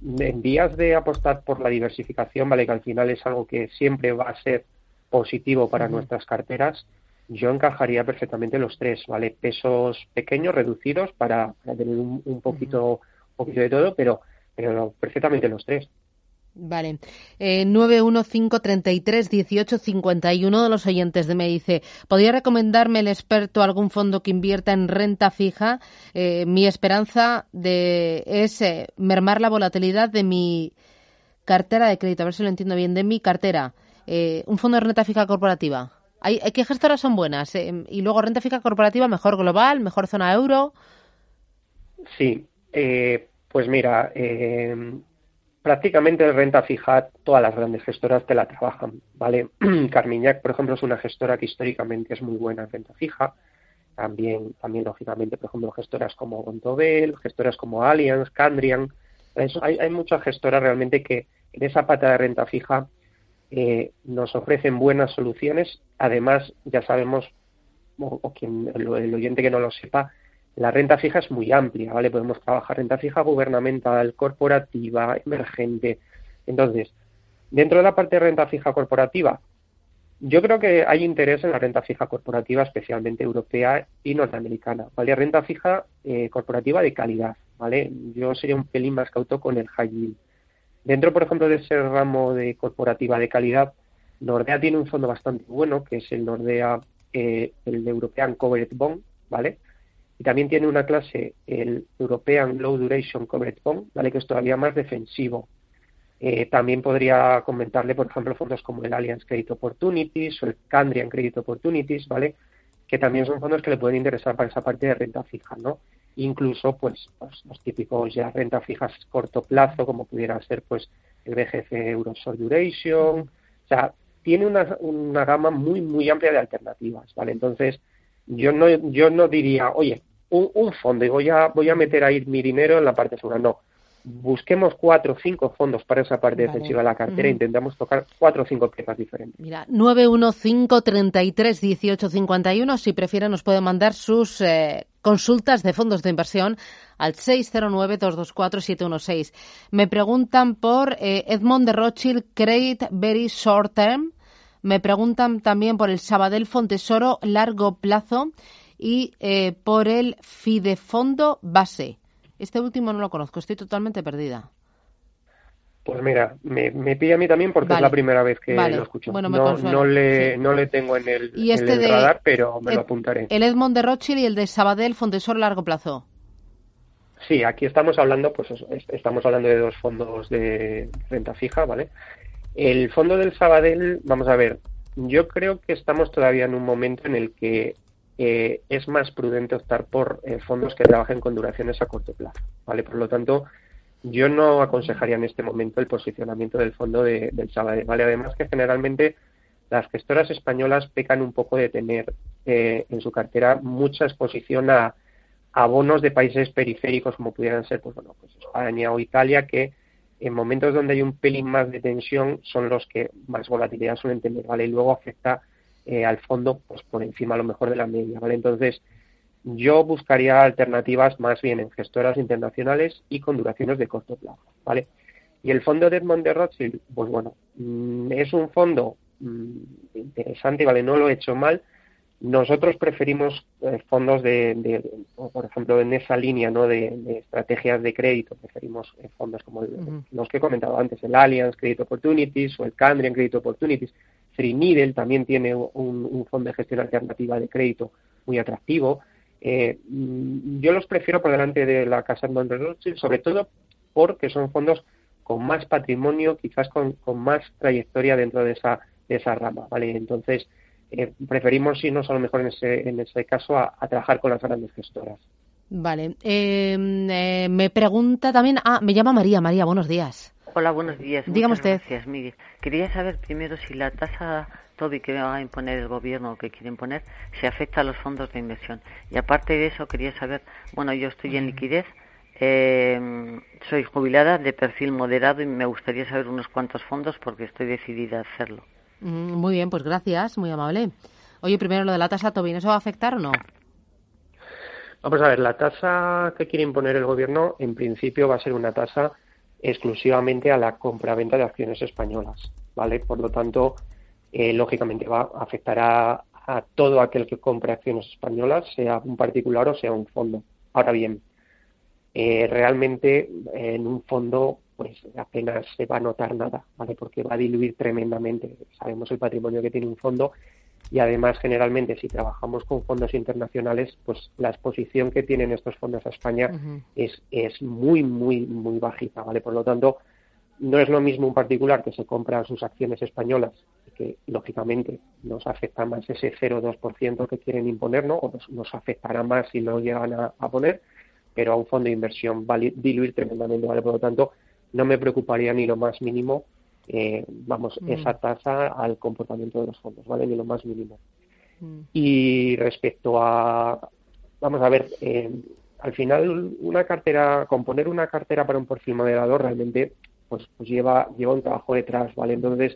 en vías de apostar por la diversificación, vale, que al final es algo que siempre va a ser positivo para nuestras carteras, yo encajaría perfectamente los tres, ¿vale? Pesos pequeños, reducidos, para, tener un, poquito, un poquito de todo, pero, pero perfectamente los tres. Vale. Eh, 915331851 de los oyentes de me dice, ¿podría recomendarme el experto algún fondo que invierta en renta fija? Eh, mi esperanza de, es eh, mermar la volatilidad de mi cartera de crédito. A ver si lo entiendo bien. De mi cartera. Eh, un fondo de renta fija corporativa. ¿Hay, ¿Qué gestoras son buenas? y luego renta fija corporativa, mejor global, mejor zona euro. Sí. pues mira, prácticamente renta fija todas las grandes gestoras te la trabajan, ¿vale? Carmiñac, por ejemplo, es una gestora que históricamente es muy buena en renta fija. También, también lógicamente, por ejemplo, gestoras como Gontobel, gestoras como Allianz, Candrian. hay, hay muchas gestoras realmente que en esa pata de renta fija eh, nos ofrecen buenas soluciones. Además, ya sabemos, o, quien el oyente que no lo sepa, la renta fija es muy amplia, ¿vale? Podemos trabajar renta fija gubernamental, corporativa, emergente. Entonces, dentro de la parte de renta fija corporativa, yo creo que hay interés en la renta fija corporativa, especialmente europea y norteamericana, ¿vale? Renta fija eh, corporativa de calidad, ¿vale? Yo sería un pelín más cauto con el high yield. Dentro, por ejemplo, de ese ramo de corporativa de calidad, Nordea tiene un fondo bastante bueno, que es el Nordea, eh, el European Covered Bond, ¿vale? Y también tiene una clase, el European Low Duration Covered Bond, ¿vale? que es todavía más defensivo. Eh, también podría comentarle, por ejemplo, fondos como el Allianz Credit Opportunities o el Candrian Credit Opportunities, ¿vale? que también son fondos que le pueden interesar para esa parte de renta fija, ¿no? Incluso, pues, los, típicos ya renta fijas corto plazo, como pudiera ser, pues, el BGC Euro Short Duration, o sea, tiene una, una gama muy, muy amplia de alternativas, ¿vale? Entonces, yo no, yo no diría, oye, un, fondo y voy a, voy a meter ahí mi dinero en la parte segura. No, busquemos cuatro o cinco fondos para esa parte defensiva de la cartera e intentamos tocar cuatro o cinco piezas diferentes. Mira, 915331851, si prefiere nos puede mandar sus eh, consultas de fondos de inversión al 609224716. Me preguntan por eh, Edmond de Rothschild Credit Very Short Term, Me preguntan también por el Sabadell Fontesoro largo plazo y eh, por el Fidefondo base. Este último no lo conozco, estoy totalmente perdida. Pues mira, me, me pilla a mí también porque es la primera vez que lo escucho. no, no, le, no le tengo en el, ¿Y este radar, pero me lo apuntaré. El Edmond de Rothschild y el de Sabadell Fontesor largo plazo. Sí, aquí estamos hablando, pues estamos hablando de dos fondos de renta fija, ¿vale? El fondo del Sabadell, vamos a ver, yo creo que estamos todavía en un momento en el que eh, es más prudente optar por eh, fondos que trabajen con duraciones a corto plazo, ¿vale? Por lo tanto, yo no aconsejaría en este momento el posicionamiento del fondo de, del Sabadell, ¿vale? Además que generalmente las gestoras españolas pecan un poco de tener eh, en su cartera mucha exposición a, a, bonos de países periféricos como pudieran ser, pues bueno, pues España o Italia, que en momentos donde hay un pelín más de tensión son los que más volatilidad suelen tener, ¿vale? Y luego afecta eh, al fondo pues por encima a lo mejor de la media, ¿vale? Entonces, yo buscaría alternativas más bien en gestoras internacionales y con duraciones de corto plazo, ¿vale? Y el fondo de Edmond de Rothschild, pues bueno, mm, es un fondo mm, interesante, ¿vale? No lo he hecho mal. Nosotros preferimos eh, fondos de, por ejemplo, en esa línea, ¿no? De, estrategias de crédito, preferimos eh, fondos como los que he comentado antes, el Allianz Credit Opportunities o el Candrian Credit Opportunities. Free también tiene un, fondo de gestión alternativa de crédito muy atractivo. Eh, mm, yo los prefiero por delante de la Casa de Rothschild, sobre todo porque son fondos con más patrimonio, quizás con, más trayectoria dentro de esa, de esa rama, ¿vale? Entonces, eh, preferimos irnos a lo mejor en ese, en ese caso a, trabajar con las grandes gestoras. Vale. Em, eh, me pregunta también, ah, me llama María. María, buenos días. Hola, buenos días. Dígame usted. Gracias, Miguel. Quería saber primero si la tasa y que va a imponer el gobierno o que quiere imponer se afecta a los fondos de inversión. Y aparte de eso, quería saber, bueno, yo estoy en liquidez, eh, soy jubilada de perfil moderado y me gustaría saber unos cuantos fondos porque estoy decidida a hacerlo. Mm, muy bien, pues gracias, muy amable. Oye, primero lo de la tasa Tobin, ¿eso va a afectar o no? Vamos a ver, la tasa que quiere imponer el gobierno en principio va a ser una tasa exclusivamente a la compra-venta de acciones españolas, ¿vale? Por lo tanto, eh, lógicamente va a afectar a, todo aquel que compre acciones españolas, sea un particular o sea un fondo. Ahora bien, eh, realmente en un fondo pues apenas se va a notar nada, ¿vale? Porque va a diluir tremendamente. Sabemos el patrimonio que tiene un fondo y además generalmente si trabajamos con fondos internacionales, pues la exposición que tienen estos fondos a España es, es muy, muy, muy bajita, ¿vale? Por lo tanto, no es lo mismo un particular que se compra sus acciones españolas, que lógicamente nos afecta más ese 0,2% que quieren imponer, ¿no? o nos, afectará más si no llegan a, poner, pero a un fondo de inversión va a diluir tremendamente, ¿vale? Por lo tanto, no me preocuparía ni lo más mínimo, eh, vamos, mm. esa tasa al comportamiento de los fondos, ¿vale? Ni lo más mínimo. Mm. Y respecto a, vamos a ver, eh, al final una cartera, componer una cartera para un perfil moderador realmente pues, pues lleva, lleva un trabajo detrás, ¿vale? Entonces,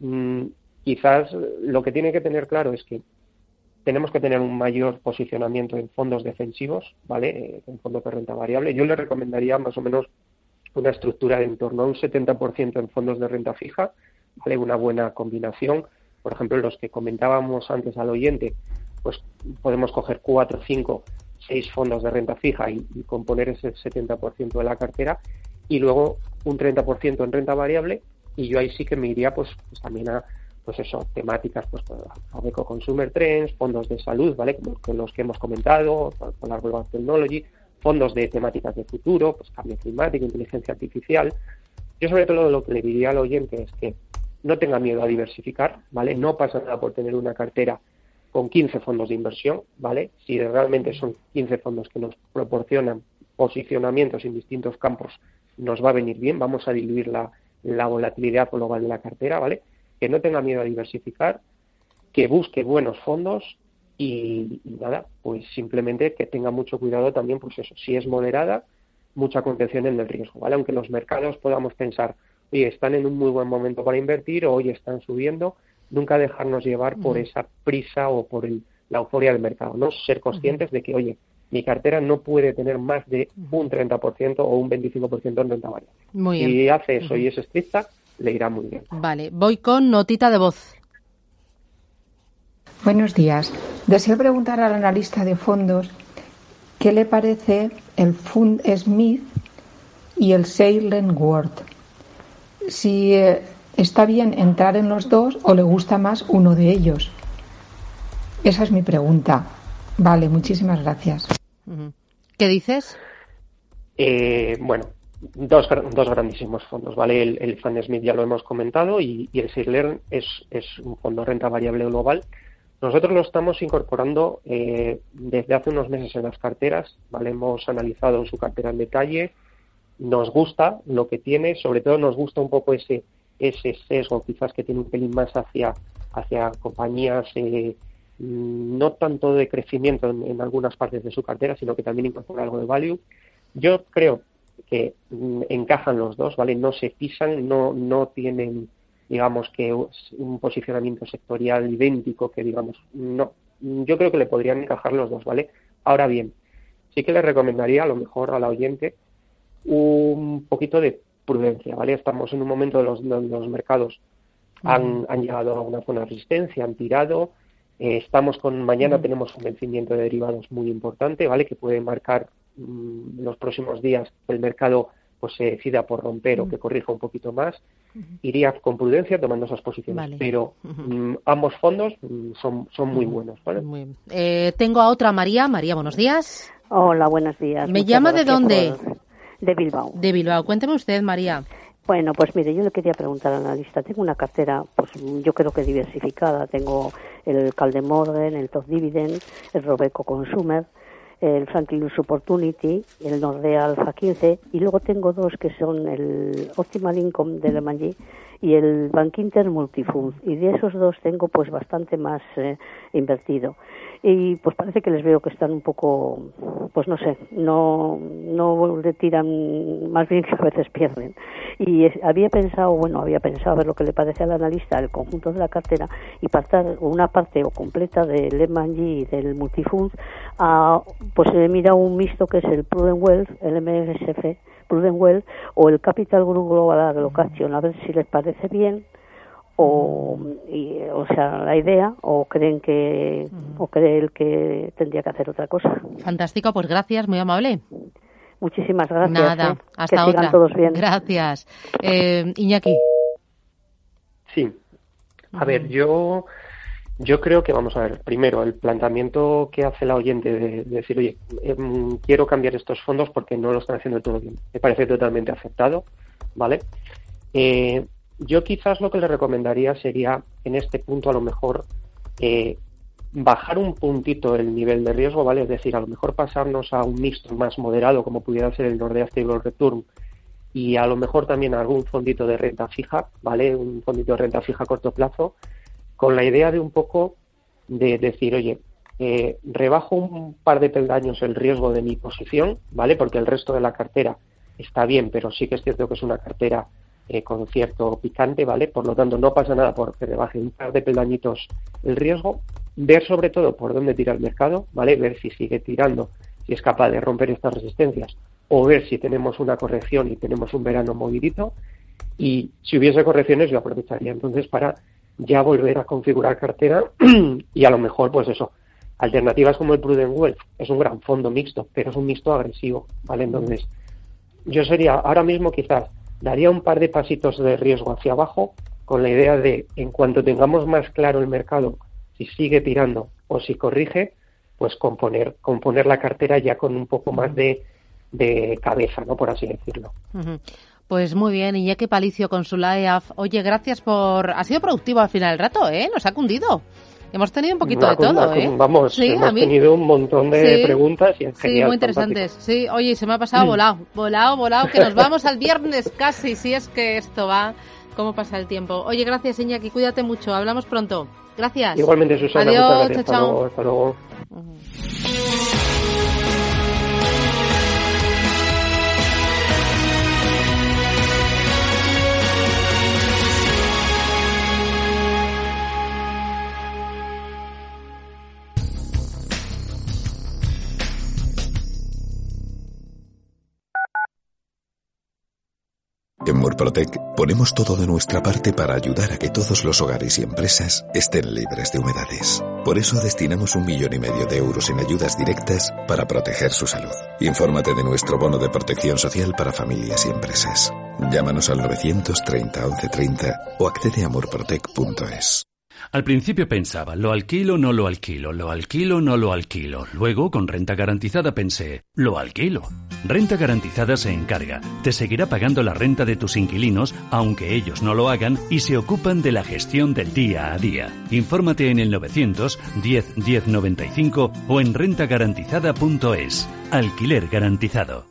mm, quizás lo que tiene que tener claro es que tenemos que tener un mayor posicionamiento en fondos defensivos, ¿vale? Eh, en fondos de renta variable. Yo le recomendaría más o menos una estructura de en torno a un 70% en fondos de renta fija, ¿vale? Una buena combinación. Por ejemplo, los que comentábamos antes al oyente, pues podemos coger cuatro, cinco, seis fondos de renta fija y, y componer ese 70% de la cartera y luego un 30% en renta variable y yo ahí sí que me iría pues, pues también a pues eso, temáticas pues a Eco Consumer Trends, fondos de salud, ¿vale? Como los que hemos comentado, con la Global Technology, fondos de temáticas de futuro, pues cambio climático, inteligencia artificial. Yo sobre todo lo que le diría al oyente es que no tenga miedo a diversificar, ¿vale? No pasa nada por tener una cartera con 15 fondos de inversión, ¿vale? Si realmente son 15 fondos que nos proporcionan posicionamientos en distintos campos nos va a venir bien, vamos a diluir la, la volatilidad global de la cartera, ¿vale? Que no tenga miedo a diversificar, que busque buenos fondos y, nada, pues simplemente que tenga mucho cuidado también, pues eso, si es moderada, mucha contención en el riesgo, ¿vale? Aunque los mercados podamos pensar, oye, están en un muy buen momento para invertir o hoy están subiendo, nunca dejarnos llevar por esa prisa o por la euforia del mercado, ¿no? Ser conscientes de que, oye, mi cartera no puede tener más de un 30% o un 25% en renta variable. Muy Si hace eso y es estricta, le irá muy bien. Vale, voy con notita de voz. Buenos días. Deseo preguntar al analista de fondos qué le parece el Fund Smith y el Salem World. Si eh, está bien entrar en los dos o le gusta más uno de ellos. Esa es mi pregunta. Vale, muchísimas gracias. ¿Qué dices? Eh, bueno, dos, dos grandísimos fondos, ¿vale? El, el Fund Smith ya lo hemos comentado y, y el Salem es, es un fondo renta variable global nosotros lo estamos incorporando eh, desde hace unos meses en las carteras, ¿vale? Hemos analizado su cartera en detalle, nos gusta lo que tiene, sobre todo nos gusta un poco ese, ese sesgo quizás que tiene un pelín más hacia, hacia compañías eh, no tanto de crecimiento en, algunas partes de su cartera, sino que también incorpora algo de value. Yo creo que mm, encajan los dos, ¿vale? No se pisan, no, no tienen digamos que un posicionamiento sectorial idéntico que digamos no yo creo que le podrían encajar los dos vale ahora bien sí que le recomendaría a lo mejor a la oyente un poquito de prudencia vale estamos en un momento de los, los mercados han, han, llegado a una zona de resistencia han tirado eh, estamos con mañana tenemos un vencimiento de derivados muy importante vale que puede marcar mm, los próximos días el mercado pues se decida por romper o que corrija un poquito más iría con prudencia tomando esas posiciones. Pero mm, ambos fondos mm, son, son muy buenos. ¿vale? Eh, tengo a otra María. María, buenos días. Hola, buenos días. ¿Me llama de dónde? De Bilbao. De Bilbao. Cuénteme usted, María. Bueno, pues mire, yo le quería preguntar al analista. Tengo una cartera, pues yo creo que diversificada. Tengo el Caldemorgen, el Top Dividend, el Robeco Consumer, el Franklin Opportunity, el Nordea Alpha 15 y luego tengo dos que son el Optimal Income de Le y el Bank Inter Multifund y de esos dos tengo pues bastante más eh, invertido. Y pues parece que les veo que están un poco pues no sé no no le tiran más bien que a veces pierden. Y había pensado bueno había pensado ver lo que le parece al analista el conjunto de la cartera y pasar una parte o completa del Lehman y del Multifund a pues mira un mixto que es el Prudent Wealth el MSF Prudent Wealth o el Capital Group Global Allocation a ver si les parece bien o o sea la idea o creen que o cree el que tendría que hacer otra cosa. Fantástico pues gracias muy amable. Muchísimas gracias nada ¿eh? hasta que otra. todos bien. Gracias. Eh, Iñaki. Sí. A ver yo yo creo que vamos a ver primero el planteamiento que hace la oyente de, decir oye em, quiero cambiar estos fondos porque no lo están haciendo todo bien me parece totalmente aceptado vale eh, yo quizás lo que le recomendaría sería, en este punto, a lo mejor, eh, bajar un puntito el nivel de riesgo, ¿vale? Es decir, a lo mejor pasarnos a un mixto más moderado, como pudiera ser el Nordea Stable Return, y a lo mejor también algún fondito de renta fija, ¿vale? Un fondito de renta fija a corto plazo, con la idea de un poco de decir, oye, eh, rebajo un par de peldaños el riesgo de mi posición, ¿vale? Porque el resto de la cartera está bien, pero sí que es cierto que es una cartera eh, con cierto picante, ¿vale? Por lo tanto, no pasa nada porque rebaje un par de peldañitos el riesgo. Ver sobre todo por dónde tira el mercado, ¿vale? Ver si sigue tirando, si es capaz de romper estas resistencias o ver si tenemos una corrección y tenemos un verano movidito. Y si hubiese correcciones, yo aprovecharía entonces para ya volver a configurar cartera y a lo mejor, pues eso, alternativas como el Prudent Wealth es un gran fondo mixto, pero es un mixto agresivo, ¿vale? Entonces, yo sería ahora mismo quizás daría un par de pasitos de riesgo hacia abajo con la idea de, en cuanto tengamos más claro el mercado, si sigue tirando o si corrige, pues componer, componer la cartera ya con un poco más de, de cabeza, ¿no? Por así decirlo. Pues muy bien, Iñaki Palicio con su LAEAF. Oye, gracias por... Ha sido productivo al final del rato, ¿eh? Nos ha cundido. Hemos tenido un poquito de todo, ¿eh? Vamos, hemos tenido un montón de preguntas y Sí, muy interesantes. Sí, oye, se me ha pasado volado, volado, volado, que nos vamos al viernes casi, si es que esto va. ¿Cómo pasa el tiempo? Oye, gracias, Iñaki, cuídate mucho, hablamos pronto. Gracias. Igualmente, Susana, Adiós, muchas gracias. chao, Hasta luego. En Murprotec ponemos todo de nuestra parte para ayudar a que todos los hogares y empresas estén libres de humedades. Por eso destinamos un millón y medio de euros en ayudas directas para proteger su salud. Infórmate de nuestro bono de protección social para familias y empresas. Llámanos al 930 1130 o accede a murprotec.es. Al principio pensaba, lo alquilo, no lo alquilo, lo alquilo, no lo alquilo. Luego, con renta garantizada pensé, lo alquilo. Renta garantizada se encarga, te seguirá pagando la renta de tus inquilinos, aunque ellos no lo hagan, y se ocupan de la gestión del día a día. Infórmate en el 900 10 10 95 o en rentagarantizada.es. Alquiler garantizado.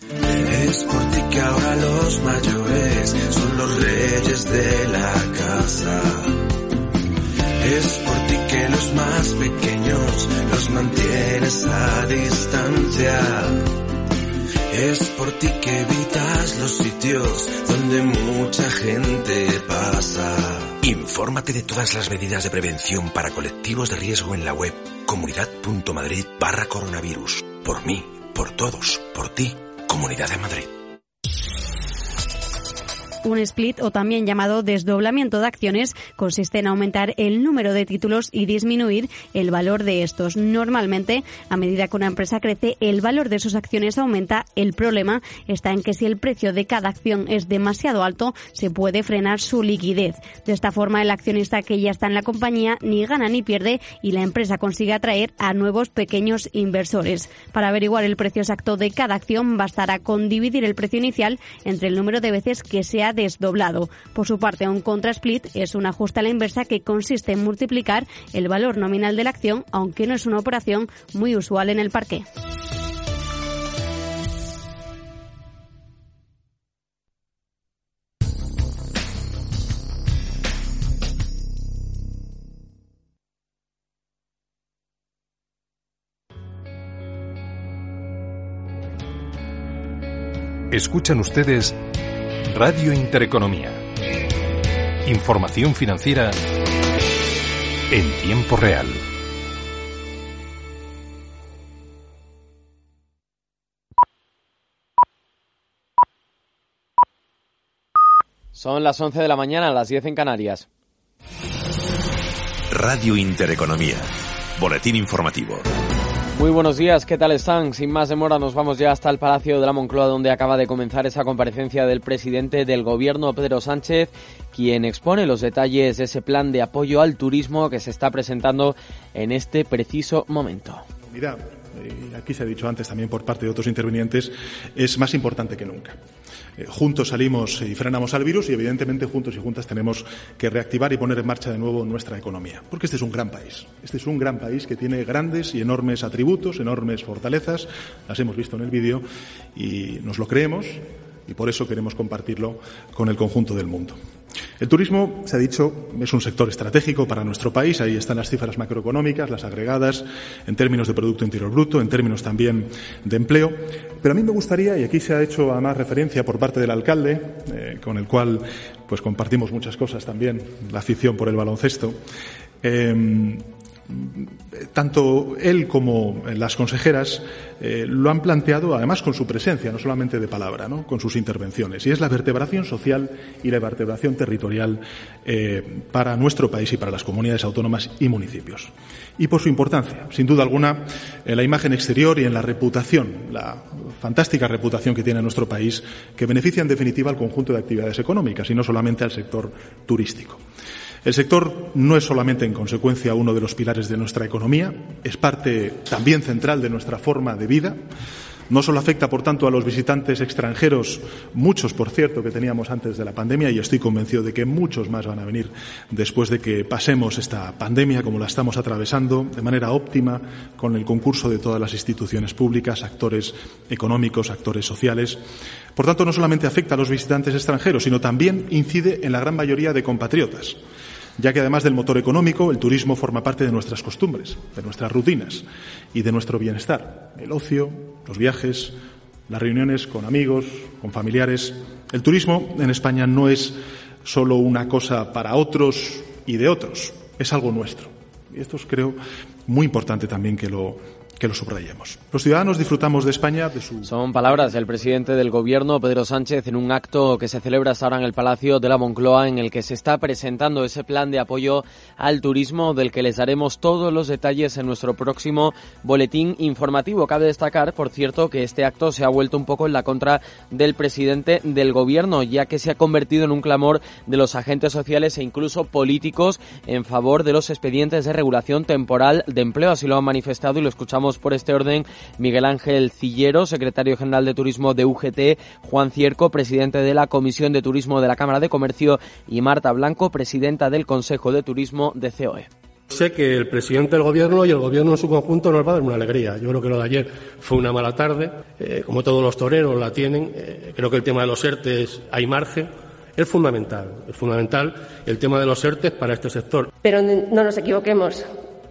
Es por ti que ahora los mayores son los reyes de la casa. Es por ti que los más pequeños los mantienes a distancia. Es por ti que evitas los sitios donde mucha gente pasa. Infórmate de todas las medidas de prevención para colectivos de riesgo en la web comunidad.madrid barra coronavirus. Por mí, por todos, por ti, Comunidad de Madrid. Un split o también llamado desdoblamiento de acciones consiste en aumentar el número de títulos y disminuir el valor de estos. Normalmente, a medida que una empresa crece, el valor de sus acciones aumenta. El problema está en que si el precio de cada acción es demasiado alto, se puede frenar su liquidez. De esta forma, el accionista que ya está en la compañía ni gana ni pierde y la empresa consigue atraer a nuevos pequeños inversores. Para averiguar el precio exacto de cada acción, bastará con dividir el precio inicial entre el número de veces que se ha desdoblado. Por su parte, un contra-split es un ajuste a la inversa que consiste en multiplicar el valor nominal de la acción, aunque no es una operación muy usual en el parque. Escuchan ustedes Radio Intereconomía. Información financiera en tiempo real. Son las 11 de la mañana, las 10 en Canarias. Radio Intereconomía. Boletín informativo. Muy buenos días, ¿qué tal están? Sin más demora nos vamos ya hasta el Palacio de la Moncloa donde acaba de comenzar esa comparecencia del presidente del gobierno, Pedro Sánchez, quien expone los detalles de ese plan de apoyo al turismo que se está presentando en este preciso momento. Mira, aquí se ha dicho antes también por parte de otros intervinientes, es más importante que nunca. Eh, juntos salimos y frenamos al virus y evidentemente juntos y juntas tenemos que reactivar y poner en marcha de nuevo nuestra economía. Porque este es un gran país. Este es un gran país que tiene grandes y enormes atributos, enormes fortalezas. Las hemos visto en el vídeo y nos lo creemos y por eso queremos compartirlo con el conjunto del mundo. El turismo, se ha dicho, es un sector estratégico para nuestro país. Ahí están las cifras macroeconómicas, las agregadas, en términos de Producto Interior Bruto, en términos también de empleo. Pero a mí me gustaría, y aquí se ha hecho además referencia por parte del alcalde, eh, con el cual pues compartimos muchas cosas también, la afición por el baloncesto, eh, tanto él como las consejeras eh, lo han planteado además con su presencia, no solamente de palabra, ¿no? con sus intervenciones, y es la vertebración social y la vertebración territorial eh, para nuestro país y para las comunidades autónomas y municipios. Y por su importancia, sin duda alguna, en la imagen exterior y en la reputación, la fantástica reputación que tiene nuestro país, que beneficia en definitiva al conjunto de actividades económicas y no solamente al sector turístico. El sector no es solamente, en consecuencia, uno de los pilares de nuestra economía, es parte también central de nuestra forma de vida. No solo afecta, por tanto, a los visitantes extranjeros, muchos, por cierto, que teníamos antes de la pandemia, y estoy convencido de que muchos más van a venir después de que pasemos esta pandemia, como la estamos atravesando, de manera óptima, con el concurso de todas las instituciones públicas, actores económicos, actores sociales. Por tanto, no solamente afecta a los visitantes extranjeros, sino también incide en la gran mayoría de compatriotas ya que además del motor económico, el turismo forma parte de nuestras costumbres, de nuestras rutinas y de nuestro bienestar. El ocio, los viajes, las reuniones con amigos, con familiares. El turismo en España no es solo una cosa para otros y de otros, es algo nuestro. Y esto es, creo, muy importante también que lo, que lo subrayemos. Los ciudadanos disfrutamos de España, de su... Son palabras del presidente del Gobierno, Pedro Sánchez, en un acto que se celebra hasta ahora en el Palacio de la Moncloa, en el que se está presentando ese plan de apoyo al turismo, del que les daremos todos los detalles en nuestro próximo boletín informativo. Cabe destacar, por cierto, que este acto se ha vuelto un poco en la contra del presidente del Gobierno, ya que se ha convertido en un clamor de los agentes sociales e incluso políticos en favor de los expedientes de regulación temporal de empleo. Así lo han manifestado y lo escuchamos por este orden Miguel Ángel Cillero, secretario general de Turismo de UGT, Juan Cierco, presidente de la Comisión de Turismo de la Cámara de Comercio y Marta Blanco, presidenta del Consejo de Turismo de COE. Sé que el presidente del gobierno y el gobierno en su conjunto nos va a dar una alegría. Yo creo que lo de ayer fue una mala tarde. Eh, como todos los toreros la tienen, eh, creo que el tema de los ERTES hay margen. Es fundamental, es fundamental el tema de los ERTES para este sector. Pero no nos equivoquemos.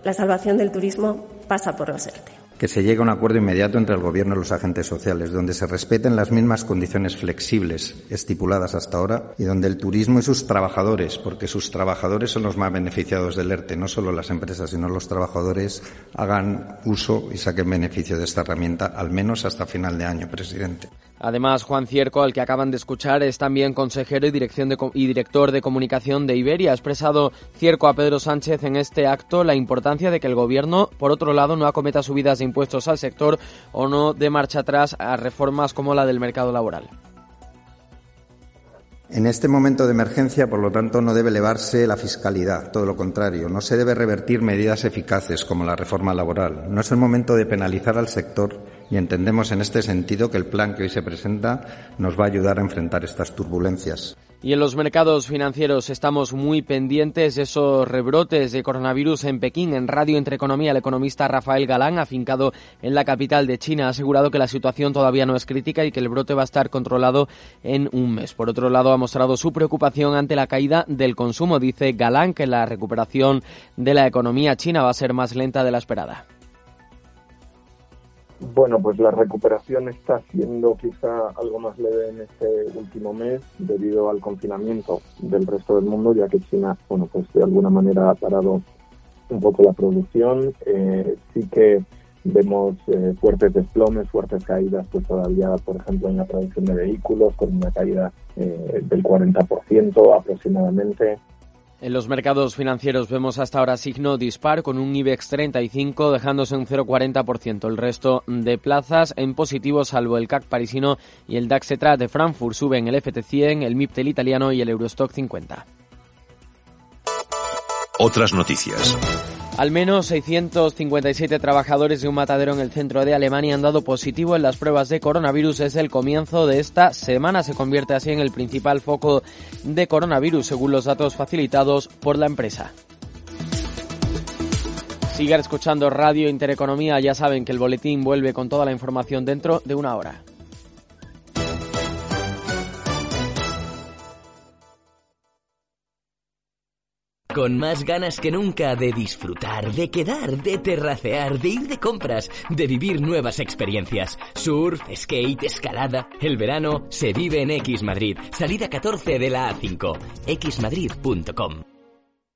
La salvación del turismo pasa por. Que se llegue a un acuerdo inmediato entre el Gobierno y los agentes sociales, donde se respeten las mismas condiciones flexibles estipuladas hasta ahora y donde el turismo y sus trabajadores, porque sus trabajadores son los más beneficiados del ERTE, no solo las empresas, sino los trabajadores, hagan uso y saquen beneficio de esta herramienta, al menos hasta final de año, presidente. Además, Juan Cierco, al que acaban de escuchar, es también consejero y, director de comunicación de Iberia. Ha expresado Cierco a Pedro Sánchez en este acto la importancia de que el Gobierno, por otro lado, no acometa subidas de impuestos al sector o no dé marcha atrás a reformas como la del mercado laboral. En este momento de emergencia, por lo tanto, no debe elevarse la fiscalidad, todo lo contrario. No se debe revertir medidas eficaces como la reforma laboral. No es el momento de penalizar al sector y entendemos en este sentido que el plan que hoy se presenta nos va a ayudar a enfrentar estas turbulencias. Y en los mercados financieros estamos muy pendientes de esos rebrotes de coronavirus en Pekín. En Radio Entre Economía, el economista Rafael Galán, afincado en la capital de China, ha asegurado que la situación todavía no es crítica y que el brote va a estar controlado en un mes. Por otro lado, ha mostrado su preocupación ante la caída del consumo. Dice Galán que la recuperación de la economía china va a ser más lenta de la esperada. Bueno, pues la recuperación está siendo quizá algo más leve en este último mes debido al confinamiento del resto del mundo, ya que China, bueno, pues de alguna manera ha parado un poco la producción. Eh, sí que vemos eh, fuertes desplomes, fuertes caídas, pues todavía, por ejemplo, en la producción de vehículos, con una caída eh, del 40% aproximadamente. En los mercados financieros vemos hasta ahora signo dispar con un IBEX 35 dejándose un 0,40%. El resto de plazas en positivo salvo el CAC parisino y el DAX de Frankfurt suben el FT100, el MIPTEL italiano y el Eurostock 50. Otras noticias. Al menos 657 trabajadores de un matadero en el centro de Alemania han dado positivo en las pruebas de coronavirus desde el comienzo de esta semana. Se convierte así en el principal foco de coronavirus, según los datos facilitados por la empresa. Sigan escuchando Radio Intereconomía. Ya saben que el boletín vuelve con toda la información dentro de una hora. Con más ganas que nunca de disfrutar, de quedar, de terracear, de ir de compras, de vivir nuevas experiencias. Surf, skate, escalada. El verano se vive en X Madrid. Salida 14 de la A5. xmadrid.com.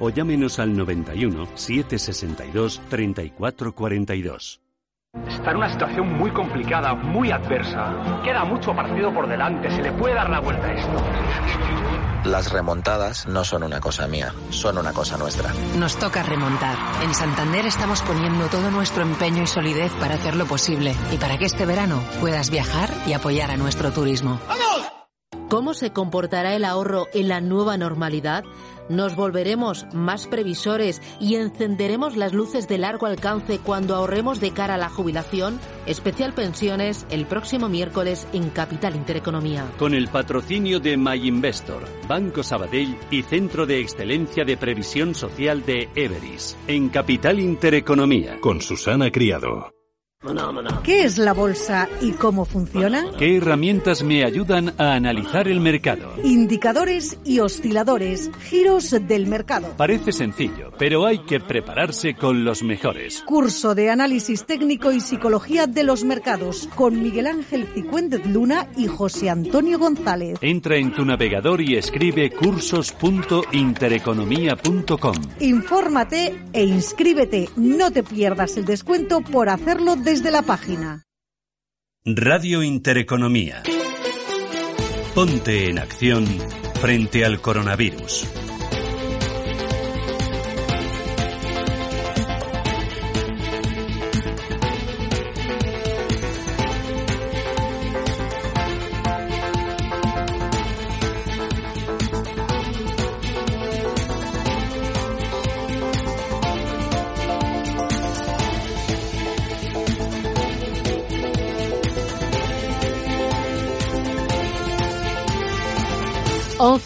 o llámenos al 91 762 3442. Está en una situación muy complicada, muy adversa. Queda mucho partido por delante, se le puede dar la vuelta a esto. Las remontadas no son una cosa mía, son una cosa nuestra. Nos toca remontar. En Santander estamos poniendo todo nuestro empeño y solidez para hacerlo posible y para que este verano puedas viajar y apoyar a nuestro turismo. ¡Vamos! ¿Cómo se comportará el ahorro en la nueva normalidad? Nos volveremos más previsores y encenderemos las luces de largo alcance cuando ahorremos de cara a la jubilación. Especial Pensiones el próximo miércoles en Capital Intereconomía. Con el patrocinio de MyInvestor, Banco Sabadell y Centro de Excelencia de Previsión Social de Everis. En Capital Intereconomía. Con Susana Criado. ¿Qué es la bolsa y cómo funciona? ¿Qué herramientas me ayudan a analizar el mercado? Indicadores y osciladores, giros del mercado. Parece sencillo, pero hay que prepararse con los mejores. Curso de análisis técnico y psicología de los mercados con Miguel Ángel Cicuéndez Luna y José Antonio González. Entra en tu navegador y escribe cursos.intereconomía.com. Infórmate e inscríbete. No te pierdas el descuento por hacerlo de desde la página. Radio Intereconomía. Ponte en acción frente al coronavirus.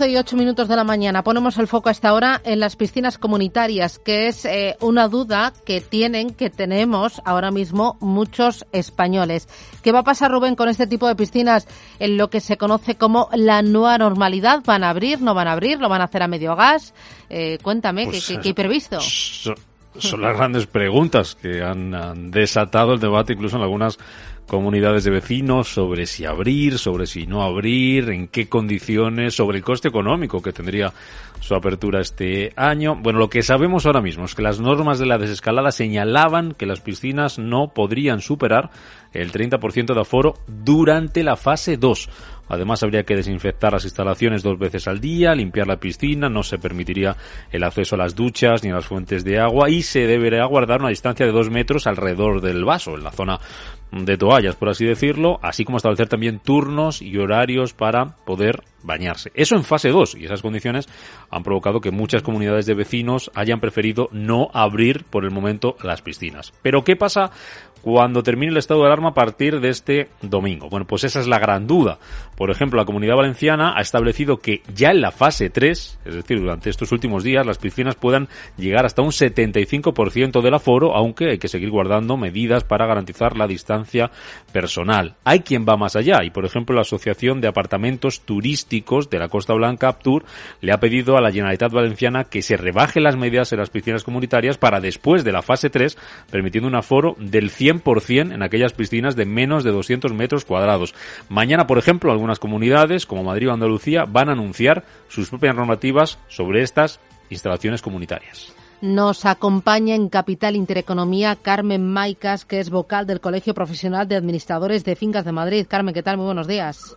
Y 8 minutos de la mañana. Ponemos el foco a esta hora en las piscinas comunitarias, que es eh, una duda que tienen, que tenemos ahora mismo muchos españoles. ¿Qué va a pasar, Rubén, con este tipo de piscinas en lo que se conoce como la nueva normalidad? ¿Van a abrir? ¿No van a abrir? ¿Lo van a hacer a medio gas? Eh, cuéntame, ¿qué, pues, qué, hay previsto? Son, las grandes preguntas que han desatado el debate incluso en algunas comunidades de vecinos sobre si abrir, sobre si no abrir, en qué condiciones, sobre el coste económico que tendría su apertura este año. Bueno, lo que sabemos ahora mismo es que las normas de la desescalada señalaban que las piscinas no podrían superar el 30% de aforo durante la fase 2. Además, habría que desinfectar las instalaciones dos veces al día, limpiar la piscina, no se permitiría el acceso a las duchas ni a las fuentes de agua y se debería guardar una distancia de dos metros alrededor del vaso, en la zona de toallas, por así decirlo, así como establecer también turnos y horarios para poder bañarse. Eso en fase 2 y esas condiciones han provocado que muchas comunidades de vecinos hayan preferido no abrir por el momento las piscinas. Pero ¿qué pasa cuando termine el estado de alarma a partir de este domingo? Bueno, pues esa es la gran duda. Por ejemplo, la Comunidad Valenciana ha establecido que ya en la fase 3, es decir, durante estos últimos días, las piscinas puedan llegar hasta un 75% del aforo, aunque hay que seguir guardando medidas para garantizar la distancia personal. Hay quien va más allá y, por ejemplo, la Asociación de Apartamentos Turísticos de la Costa Blanca, Aptur, le ha pedido a la Generalitat Valenciana que se rebaje las medidas en las piscinas comunitarias para después de la fase 3, permitiendo un aforo del 100 100% en aquellas piscinas de menos de 200 metros cuadrados. Mañana, por ejemplo, algunas comunidades, como Madrid o Andalucía, van a anunciar sus propias normativas sobre estas instalaciones comunitarias. Nos acompaña en Capital Intereconomía Carmen Maicas, que es vocal del Colegio Profesional de Administradores de Fincas de Madrid. Carmen, ¿qué tal? Muy buenos días.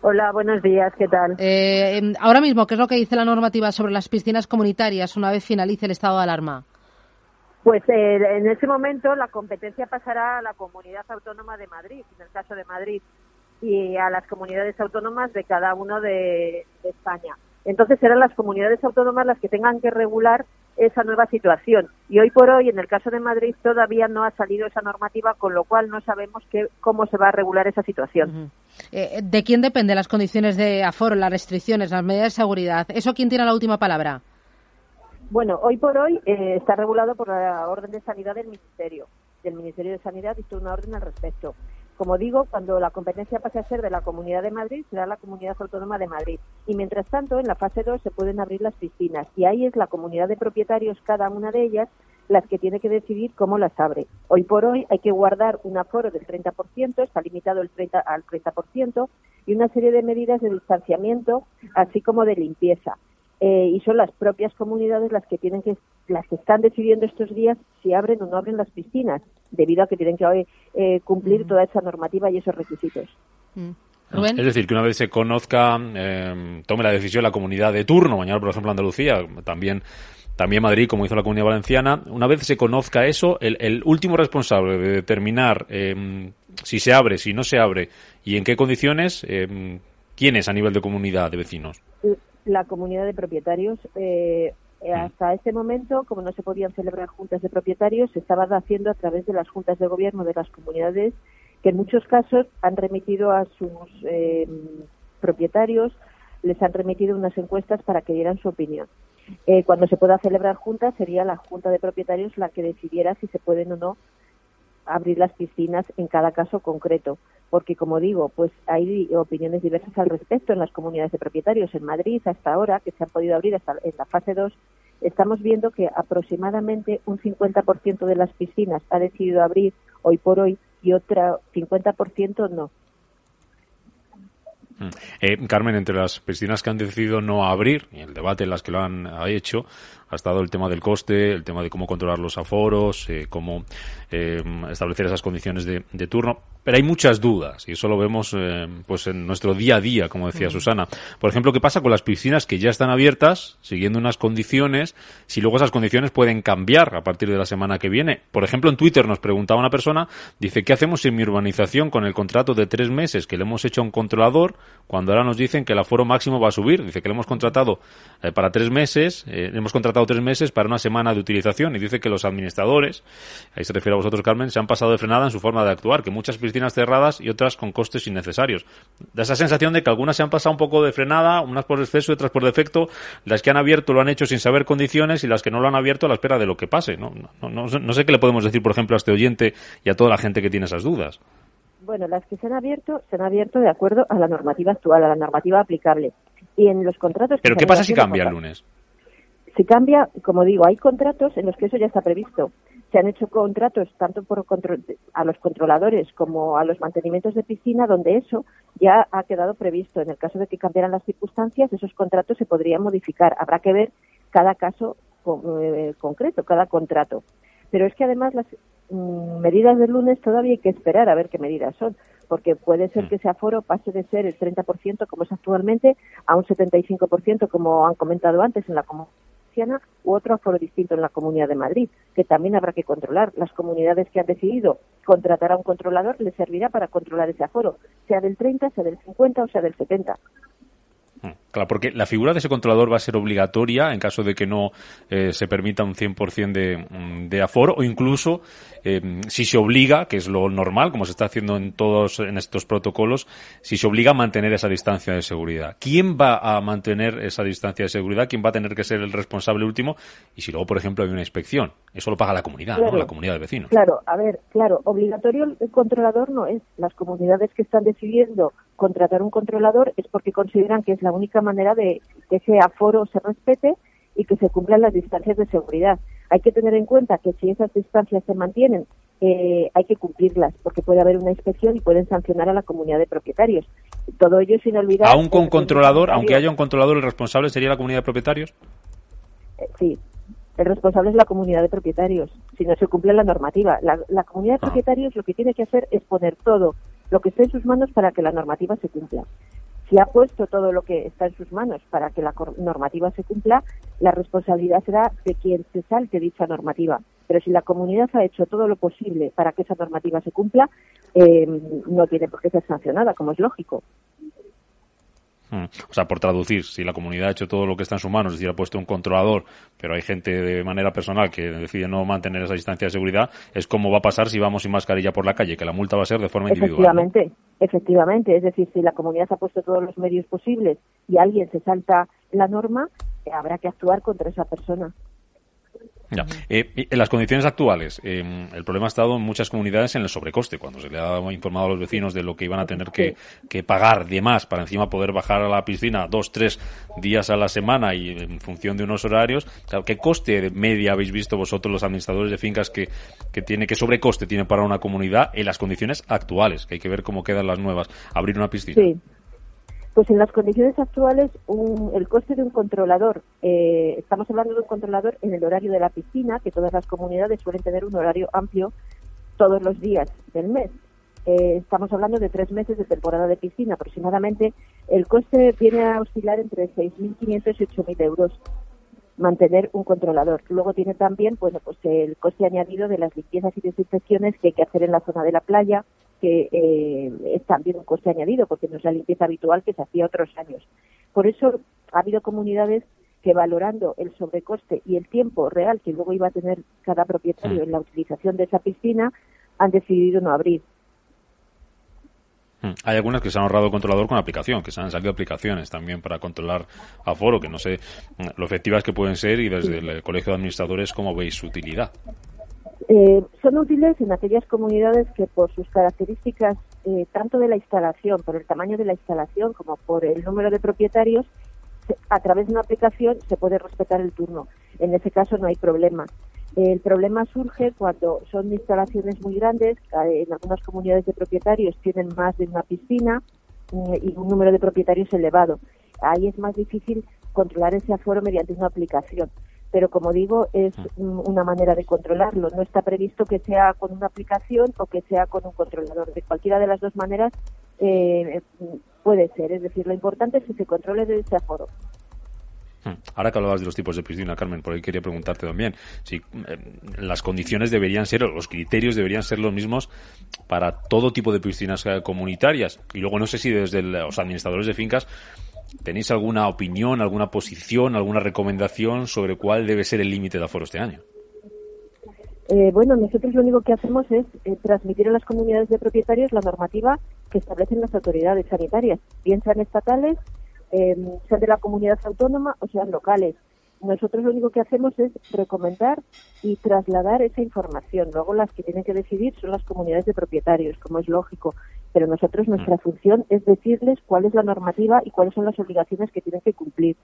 Hola, buenos días, ¿qué tal? Eh, em, ahora mismo, ¿qué es lo que dice la normativa sobre las piscinas comunitarias una vez finalice el estado de alarma? Pues eh, en ese momento la competencia pasará a la Comunidad Autónoma de Madrid, en el caso de Madrid, y a las comunidades autónomas de cada uno de, España. Entonces serán las comunidades autónomas las que tengan que regular esa nueva situación. Y hoy por hoy, en el caso de Madrid, todavía no ha salido esa normativa, con lo cual no sabemos cómo se va a regular esa situación. Eh, ¿De quién dependen las condiciones de aforo, las restricciones, las medidas de seguridad? ¿Eso quién tiene la última palabra? Bueno, hoy por hoy eh, está regulado por la orden de sanidad del Ministerio. Del Ministerio de Sanidad dictó una orden al respecto. Como digo, cuando la competencia pase a ser de la Comunidad de Madrid, será la Comunidad Autónoma de Madrid. Y mientras tanto, en la fase 2 se pueden abrir las piscinas. Y ahí es la comunidad de propietarios, cada una de ellas, las que tiene que decidir cómo las abre. Hoy por hoy hay que guardar un aforo del 30%, está limitado el 30 al 30%, y una serie de medidas de distanciamiento, así como de limpieza. Eh, y son las propias comunidades las que tienen que las que están decidiendo estos días si abren o no abren las piscinas debido a que tienen que eh, cumplir toda esa normativa y esos requisitos. Mm. Es decir, que una vez se conozca, eh, tome la decisión la comunidad de turno, mañana por ejemplo Andalucía, también también Madrid, como hizo la Comunidad Valenciana, una vez se conozca eso, el, último responsable de determinar si se abre, si no se abre y en qué condiciones, ¿quién es a nivel de comunidad de vecinos? La comunidad de propietarios. Eh, mm. hasta este momento, como no se podían celebrar juntas de propietarios, se estaba haciendo a través de las juntas de gobierno de las comunidades, que en muchos casos han remitido a sus eh, propietarios, les han remitido unas encuestas para que dieran su opinión. Eh, cuando se pueda celebrar juntas, sería la junta de propietarios la que decidiera si se pueden o no abrir las piscinas en cada caso concreto, porque como digo, pues hay opiniones diversas al respecto en las comunidades de propietarios. En Madrid, hasta ahora, que se han podido abrir hasta en la fase 2, estamos viendo que aproximadamente un 50% de las piscinas ha decidido abrir hoy por hoy y otro 50% no. Mm. Eh, Carmen, entre las piscinas que han decidido no abrir, y el debate en las que lo han hecho, ha estado el tema del coste, el tema de cómo controlar los aforos, eh, cómo eh, establecer esas condiciones de, turno. Pero hay muchas dudas y eso lo vemos eh, pues en nuestro día a día, como decía Susana. Por ejemplo, ¿qué pasa con las piscinas que ya están abiertas, siguiendo unas condiciones, si luego esas condiciones pueden cambiar a partir de la semana que viene? Por ejemplo, en Twitter nos preguntaba una persona, dice, ¿qué hacemos en mi urbanización con el contrato de tres meses que le hemos hecho a un controlador cuando ahora nos dicen que el aforo máximo va a subir? Dice que le hemos contratado para tres meses, hemos contratado tres meses para una semana de utilización y dice que los administradores, ahí se refiere a vosotros Carmen, se han pasado de frenada en su forma de actuar, que muchas piscinas cerradas y otras con costes innecesarios. Da esa sensación de que algunas se han pasado un poco de frenada, unas por exceso y otras por defecto, las que han abierto lo han hecho sin saber condiciones y las que no lo han abierto a la espera de lo que pase. No, no, no, no sé qué le podemos decir, por ejemplo, a este oyente y a toda la gente que tiene esas dudas. Bueno, las que se han abierto se han abierto de acuerdo a la normativa actual, a la normativa aplicable. Y en los contratos. ¿Pero qué pasa si cambia el lunes? Si cambia, como digo, hay contratos en los que eso ya está previsto. Se han hecho contratos tanto por a los controladores como a los mantenimientos de piscina donde eso ya ha quedado previsto. En el caso de que cambiaran las circunstancias, esos contratos se podrían modificar. Habrá que ver cada caso eh, concreto, cada contrato. Pero es que además las mm, medidas del lunes todavía hay que esperar a ver qué medidas son, porque puede ser que ese aforo pase de ser el 30% como es actualmente a un 75% como han comentado antes en la comunidad u otro aforo distinto en la Comunidad de Madrid, que también habrá que controlar. Las comunidades que han decidido contratar a un controlador les servirá para controlar ese aforo, sea del 30, sea del 50 o sea del 70. Mm, claro, porque la figura de ese controlador va a ser obligatoria en caso de que no eh, se permita un 100% de, mm, de aforo o incluso eh, si se obliga, que es lo normal, como se está haciendo en todos en estos protocolos, si se obliga a mantener esa distancia de seguridad. ¿Quién va a mantener esa distancia de seguridad? ¿Quién va a tener que ser el responsable último? Y si luego, por ejemplo, hay una inspección, eso lo paga la comunidad, ¿no? La comunidad de vecinos. Claro, a ver, claro, obligatorio el controlador no es. Las comunidades que están decidiendo contratar un controlador es porque consideran que es la única manera de que ese aforo se respete y que se cumplan las distancias de seguridad. Hay que tener en cuenta que si esas distancias se mantienen, eh, hay que cumplirlas, porque puede haber una inspección y pueden sancionar a la comunidad de propietarios. Todo ello sin olvidar. ¿Aún con controlador, aunque haya un controlador, el responsable sería la comunidad de propietarios? Eh, sí, el responsable es la comunidad de propietarios, si no se cumple la normativa. La, la comunidad de ah. propietarios lo que tiene que hacer es poner todo lo que esté en sus manos para que la normativa se cumpla. Si ha puesto todo lo que está en sus manos para que la normativa se cumpla, la responsabilidad será de quien se salte dicha normativa. Pero si la comunidad ha hecho todo lo posible para que esa normativa se cumpla, eh, no tiene por qué ser sancionada, como es lógico. Mm. O sea, por traducir, si la comunidad ha hecho todo lo que está en sus manos, es decir, ha puesto un controlador, pero hay gente de manera personal que decide no mantener esa distancia de seguridad, es como va a pasar si vamos sin mascarilla por la calle, que la multa va a ser de forma individual. Efectivamente, efectivamente. Es decir, si la comunidad ha puesto todos los medios posibles y alguien se salta la norma, habrá que actuar contra esa persona. Ya. Eh, en las condiciones actuales, eh, el problema ha estado en muchas comunidades en el sobrecoste, cuando se le ha informado a los vecinos de lo que iban a tener que, pagar de más para encima poder bajar a la piscina dos, tres días a la semana y en función de unos horarios. ¿Qué coste media habéis visto vosotros los administradores de fincas que, que tiene, qué sobrecoste tiene para una comunidad en las condiciones actuales? Que hay que ver cómo quedan las nuevas. Abrir una piscina. Sí. Pues en las condiciones actuales, el coste de un controlador, eh, estamos hablando de un controlador en el horario de la piscina, que todas las comunidades suelen tener un horario amplio todos los días del mes. Eh, estamos hablando de tres meses de temporada de piscina aproximadamente. El coste viene a oscilar entre 6.500 y 8.000 euros mantener un controlador. Luego tiene también, bueno, pues el coste añadido de las limpiezas y desinfecciones que hay que hacer en la zona de la playa, que eh, es también un coste añadido, porque no es la limpieza habitual que se hacía otros años. Por eso ha habido comunidades que valorando el sobrecoste y el tiempo real que luego iba a tener cada propietario en la utilización de esa piscina, han decidido no abrir. Hmm. Hay algunas que se han ahorrado el controlador con aplicación, que se han salido aplicaciones también para controlar aforo, que no sé lo efectivas que pueden ser y desde el Colegio de Administradores cómo veis su utilidad. Eh, son útiles en aquellas comunidades que por sus características, eh, tanto de la instalación, por el tamaño de la instalación como por el número de propietarios, a través de una aplicación se puede respetar el turno. En ese caso no hay problema. El problema surge cuando son instalaciones muy grandes, eh, en algunas comunidades de propietarios tienen más de una piscina mm, y un número de propietarios elevado. Ahí es más difícil controlar ese aforo mediante una aplicación. Pero como digo, es mm, una manera de controlarlo. No está previsto que sea con una aplicación o que sea con un controlador. De cualquiera de las dos maneras eh, puede ser. Es decir, lo importante es que se controle de ese aforo. Hmm. Ahora que hablabas de los tipos de piscina, Carmen, por ahí quería preguntarte también si eh, las condiciones deberían ser, o los criterios deberían ser los mismos para todo tipo de piscinas eh, comunitarias. Y luego no sé si desde los administradores de fincas tenéis alguna opinión, alguna posición, alguna recomendación sobre cuál debe ser el límite de aforo este año. Eh, bueno, nosotros lo único que hacemos es transmitir a las comunidades de propietarios la normativa que establecen las autoridades sanitarias, bien sean estatales eh, sean de la comunidad autónoma o sean locales. Nosotros lo único que hacemos es recomendar y trasladar esa información. Luego las que tienen que decidir son las comunidades de propietarios, como es lógico. Pero nosotros nuestra mm. función es decirles cuál es la normativa y cuáles son las obligaciones que tienen que cumplir.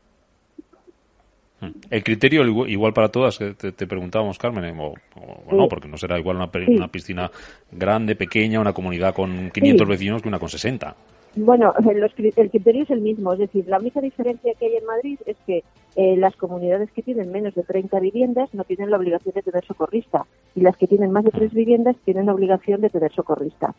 Mm. El criterio igual para todas, te, te preguntábamos, Carmen, eh, o, no, porque no será igual una, una, piscina grande, pequeña, una comunidad con 500 vecinos que una con 60. Bueno, el criterio es el mismo, es decir, la única diferencia que hay en Madrid es que eh, las comunidades que tienen menos de 30 viviendas no tienen la obligación de tener socorrista y las que tienen más de tres viviendas tienen la obligación de tener socorrista.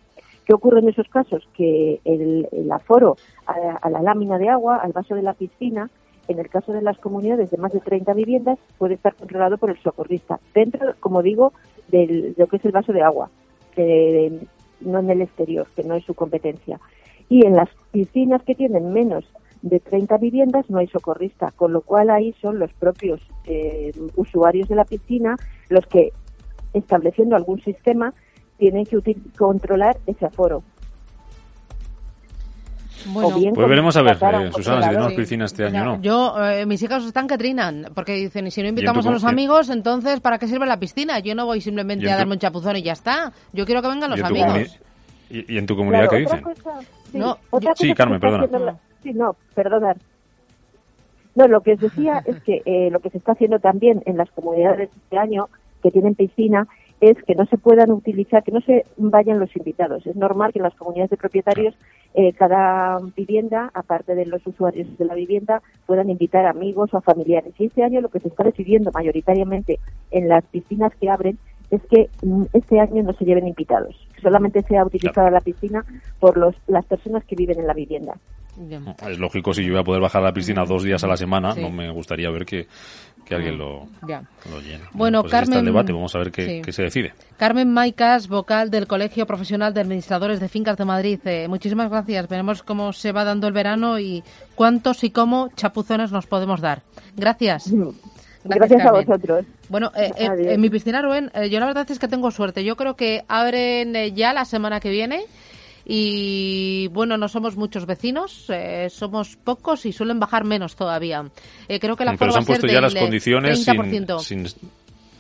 ¿Qué ocurre en esos casos? Que el, aforo a, la lámina de agua, al vaso de la piscina, en el caso de las comunidades de más de 30 viviendas, puede estar controlado por el socorrista, dentro, como digo, de lo que es el vaso de agua, no en el exterior, que no es su competencia y en las piscinas que tienen menos de 30 viviendas no hay socorrista, con lo cual ahí son los propios eh, usuarios de la piscina los que, estableciendo algún sistema, tienen que controlar ese aforo. Bueno, pues veremos a ver, eh, Susana, si tenemos piscina este año no. Yo, eh, mis hijos están que trinan, porque dicen, y si no invitamos a los amigos, entonces, ¿para qué sirve la piscina? Yo no voy simplemente a darme un chapuzón y ya está. Yo quiero que vengan los amigos. ¿Y, en tu comunidad qué dicen? sí, no, sí Carmen, perdona. sí, no, perdonad. No, lo que os decía es que eh, lo que se está haciendo también en las comunidades este año que tienen piscina es que no se puedan utilizar, que no se vayan los invitados. Es normal que en las comunidades de propietarios eh, cada vivienda, aparte de los usuarios de la vivienda, puedan invitar amigos o familiares. Y este año lo que se está decidiendo mayoritariamente en las piscinas que abren es que mm, este año no se lleven invitados, solamente sea utilizada la piscina por los, las personas que viven en la vivienda. Es lógico, si yo voy a poder bajar a la piscina dos días a la semana, no me gustaría ver que, alguien lo, llene. Bueno, pues Carmen. el debate, vamos a ver qué, se decide. Carmen Maicas, vocal del Colegio Profesional de Administradores de Fincas de Madrid. Eh, muchísimas gracias. Veremos cómo se va dando el verano y cuántos y cómo chapuzones nos podemos dar. Gracias. Gracias, a vosotros. Bueno, eh, eh, en mi piscina, Rubén, eh, yo la verdad es que tengo suerte. Yo creo que abren ya la semana que viene y bueno, no somos muchos vecinos, somos pocos y suelen bajar menos todavía. creo que la Pero se han puesto ya las condiciones sin,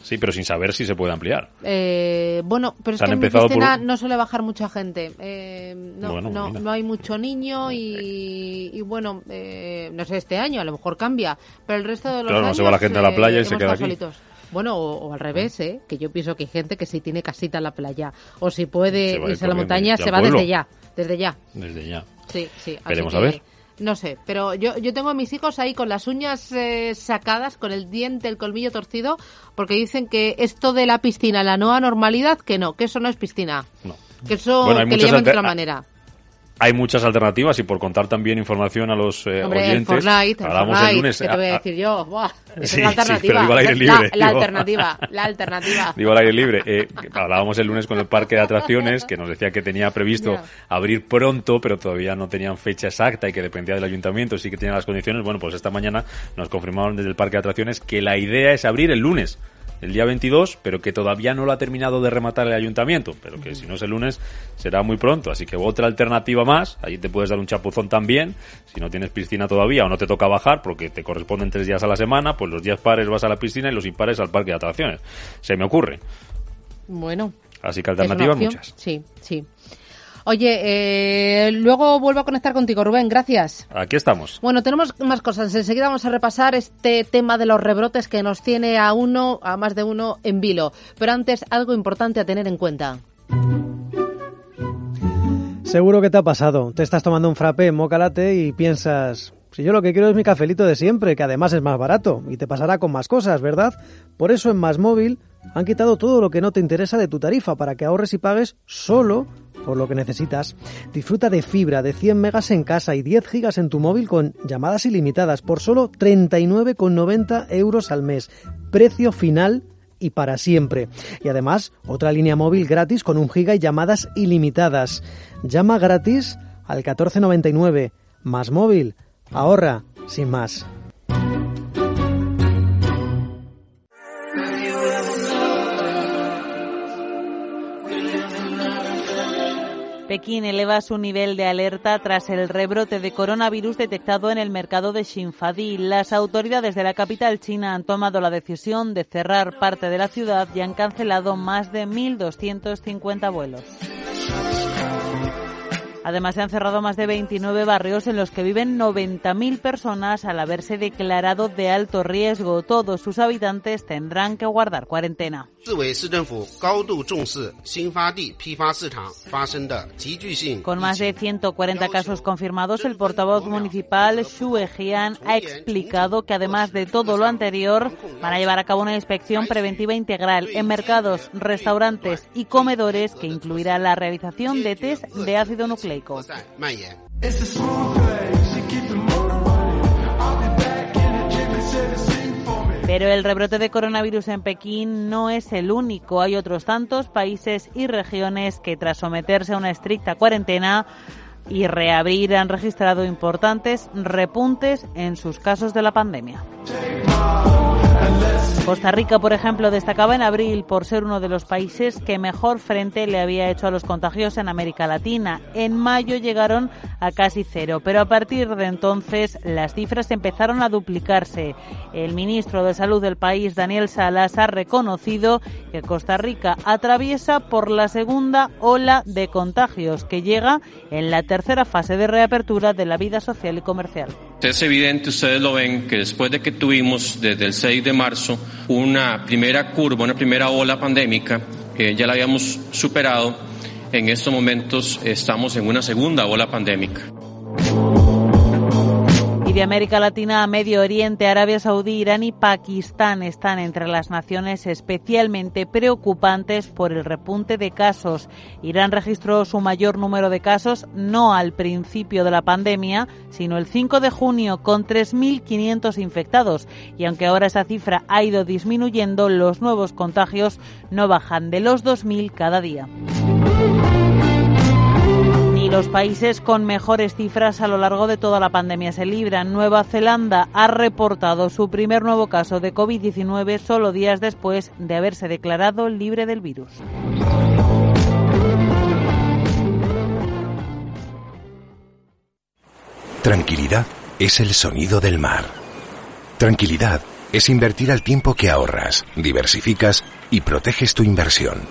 Sí, pero sin saber si se puede ampliar. Eh, bueno, pero es que en mi piscina no suele bajar mucha gente. Eh, no, no, no, hay mucho niño y, bueno, eh, no sé, este año a lo mejor cambia, pero el resto de los claro, no se va la gente a la playa y se queda aquí. Bueno, o, al revés, ¿eh? que yo pienso que hay gente que si tiene casita en la playa o si puede irse a la montaña, se va desde ya, desde ya. Desde ya. Sí, sí. Veremos a ver. No sé, pero yo, yo tengo a mis hijos ahí con las uñas eh, sacadas, con el diente, el colmillo torcido, porque dicen que esto de la piscina, la nueva normalidad, que no, que eso no es piscina. No. Que eso que le llaman de otra manera hay muchas alternativas y por contar también información a los eh, Hombre, oyentes, el Fortnite, hablamos el, lunes. ¿Qué te voy a decir yo? Buah, sí, es la alternativa. Sí, pero digo al aire libre. La, la alternativa, la alternativa. Digo al aire libre. Eh, hablábamos el lunes con el parque de atracciones que nos decía que tenía previsto abrir pronto, pero todavía no tenían fecha exacta y que dependía del ayuntamiento, sí que tenían las condiciones. Bueno, pues esta mañana nos confirmaron desde el parque de atracciones que la idea es abrir el lunes el día 22, pero que todavía no lo ha terminado de rematar el ayuntamiento, pero que si no es el lunes será muy pronto. Así que otra alternativa más, allí te puedes dar un chapuzón también, si no tienes piscina todavía o no te toca bajar porque te corresponden tres días a la semana, pues los días pares vas a la piscina y los impares al parque de atracciones. Se me ocurre. Bueno. Así que alternativas muchas. Sí, sí. Oye, eh, luego vuelvo a conectar contigo, Rubén, gracias. Aquí estamos. Bueno, tenemos más cosas. Enseguida vamos a repasar este tema de los rebrotes que nos tiene a uno, a más de uno en vilo. Pero antes, algo importante a tener en cuenta. Seguro que te ha pasado. Te estás tomando un frappé en moca y piensas, si yo lo que quiero es mi cafelito de siempre, que además es más barato, y te pasará con más cosas, ¿verdad? Por eso en Más Móvil han quitado todo lo que no te interesa de tu tarifa para que ahorres y pagues solo por lo que necesitas. Disfruta de fibra de 100 megas en casa y 10 gigas en tu móvil con llamadas ilimitadas por solo 39,90 euros al mes. Precio final y para siempre. Y además, otra línea móvil gratis con un giga y llamadas ilimitadas. Llama gratis al 1499. Más móvil. Ahorra, sin más. Pekín eleva su nivel de alerta tras el rebrote de coronavirus detectado en el mercado de Xinfadi. Las autoridades de la capital china han tomado la decisión de cerrar parte de la ciudad y han cancelado más de 1.250 vuelos. Además, se han cerrado más de 29 barrios en los que viven 90.000 personas al haberse declarado de alto riesgo. Todos sus habitantes tendrán que guardar cuarentena. Con más de 140 casos confirmados, el portavoz municipal Xu Ejian ha explicado que además de todo lo anterior, van a llevar a cabo una inspección preventiva integral en mercados, restaurantes y comedores que incluirá la realización de test de ácido nucleico. Pero el rebrote de coronavirus en Pekín no es el único. Hay otros tantos países y regiones que tras someterse a una estricta cuarentena y reabrir han registrado importantes repuntes en sus casos de la pandemia. Costa Rica, por ejemplo, destacaba en abril por ser uno de los países que mejor frente le había hecho a los contagios en América Latina. En mayo llegaron a casi cero, pero a partir de entonces las cifras empezaron a duplicarse. El ministro de Salud del país, Daniel Salas, ha reconocido que Costa Rica atraviesa por la segunda ola de contagios que llega en la tercera fase de reapertura de la vida social y comercial. Es evidente, ustedes lo ven, que después de que tuvimos desde el 6 de marzo una primera curva, una primera ola pandémica, ya la habíamos superado, en estos momentos estamos en una segunda ola pandémica de América Latina Medio Oriente, Arabia Saudí, Irán y Pakistán están entre las naciones especialmente preocupantes por el repunte de casos. Irán registró su mayor número de casos no al principio de la pandemia, sino el 5 de junio con 3.500 infectados. Y aunque ahora esa cifra ha ido disminuyendo, los nuevos contagios no bajan de los 2.000 cada día los países con mejores cifras a lo largo de toda la pandemia se libran. Nueva Zelanda ha reportado su primer nuevo caso de COVID-19 solo días después de haberse declarado libre del virus. Tranquilidad es el sonido del mar. Tranquilidad es invertir al tiempo que ahorras, diversificas y proteges tu inversión.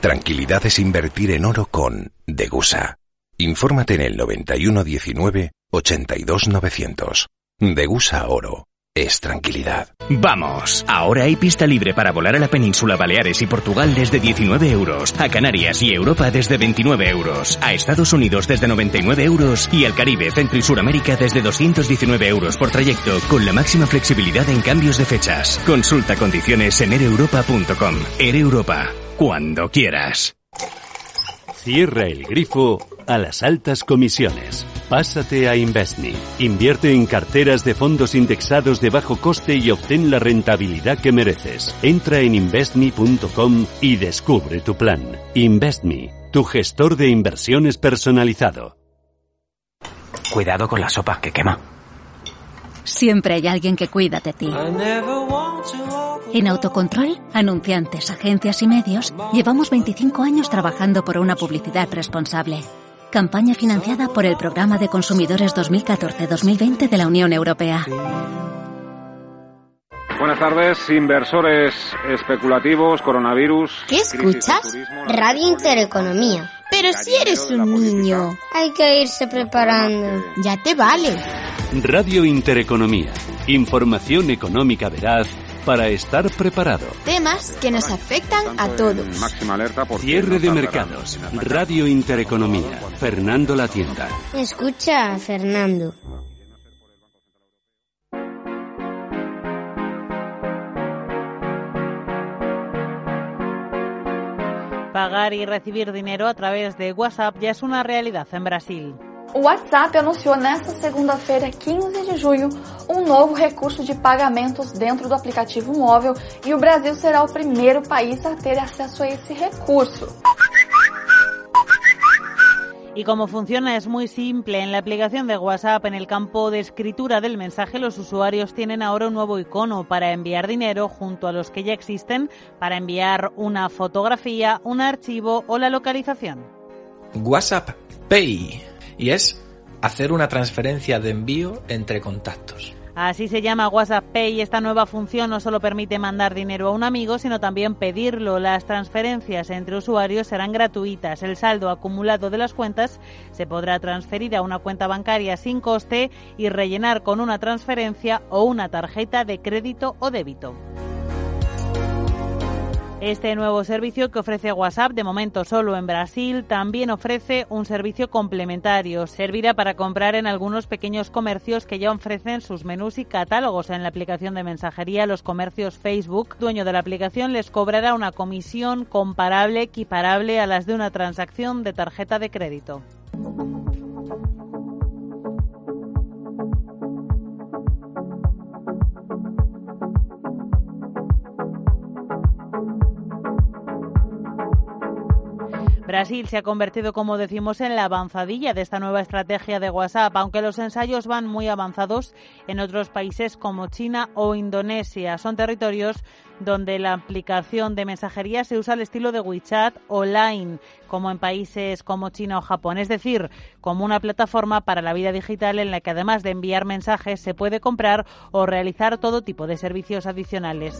Tranquilidad es invertir en oro con Degusa. Infórmate en el 9119 82900. Degusa Oro. Es tranquilidad. Vamos, ahora hay pista libre para volar a la península Baleares y Portugal desde 19 euros, a Canarias y Europa desde 29 euros, a Estados Unidos desde 99 euros y al Caribe, Centro y Suramérica desde 219 euros por trayecto, con la máxima flexibilidad en cambios de fechas. Consulta condiciones en ereuropa.com. Europa, cuando quieras. Cierra el grifo a las altas comisiones. Pásate a InvestMe. Invierte en carteras de fondos indexados de bajo coste y obtén la rentabilidad que mereces. Entra en investme.com y descubre tu plan. InvestMe, tu gestor de inversiones personalizado. Cuidado con la sopa que quema. Siempre hay alguien que cuida de ti. En Autocontrol, anunciantes, agencias y medios, llevamos 25 años trabajando por una publicidad responsable. Campaña financiada por el Programa de Consumidores 2014-2020 de la Unión Europea. buenas tardes. Inversores especulativos, coronavirus. ¿Qué escuchas? Radio Intereconomía. Pero si eres un niño. Hay que irse preparando. Ya te vale. Radio Intereconomía. Información económica veraz para estar preparado. Temas que nos afectan a todos. Máxima alerta por Cierre de mercados. Radio Intereconomía. Fernando La Tienda. Escucha a Fernando. Pagar y recibir dinero a través de WhatsApp ya es una realidad en Brasil. O WhatsApp anunciou nesta segunda-feira, 15 de junho, um novo recurso de pagamentos dentro do aplicativo móvel e o Brasil será o primeiro país a ter acesso a esse recurso. Y cómo funciona es muy simple. En la aplicación de WhatsApp, en el campo de escritura del mensaje, los usuarios tienen ahora un nuevo icono para enviar dinero junto a los que ya existen para enviar una fotografía, un archivo o la localización. WhatsApp Pay. Y es hacer una transferencia de envío entre contactos. Así se llama WhatsApp Pay. Esta nueva función no solo permite mandar dinero a un amigo, sino también pedirlo. Las transferencias entre usuarios serán gratuitas. El saldo acumulado de las cuentas se podrá transferir a una cuenta bancaria sin coste y rellenar con una transferencia o una tarjeta de crédito o débito. Este nuevo servicio que ofrece WhatsApp, de momento solo en Brasil, también ofrece un servicio complementario. Servirá para comprar en algunos pequeños comercios que ya ofrecen sus menús y catálogos en la aplicación de mensajería. Los comercios Facebook, dueño de la aplicación, les cobrará una comisión comparable, equiparable a las de una transacción de tarjeta de crédito. Brasil se ha convertido, como decimos, en la avanzadilla de esta nueva estrategia de WhatsApp, aunque los ensayos van muy avanzados en otros países como China o Indonesia. Son territorios donde la aplicación de mensajería se usa al estilo de WeChat o Line, como en países como China o Japón, es decir, como una plataforma para la vida digital en la que además de enviar mensajes se puede comprar o realizar todo tipo de servicios adicionales.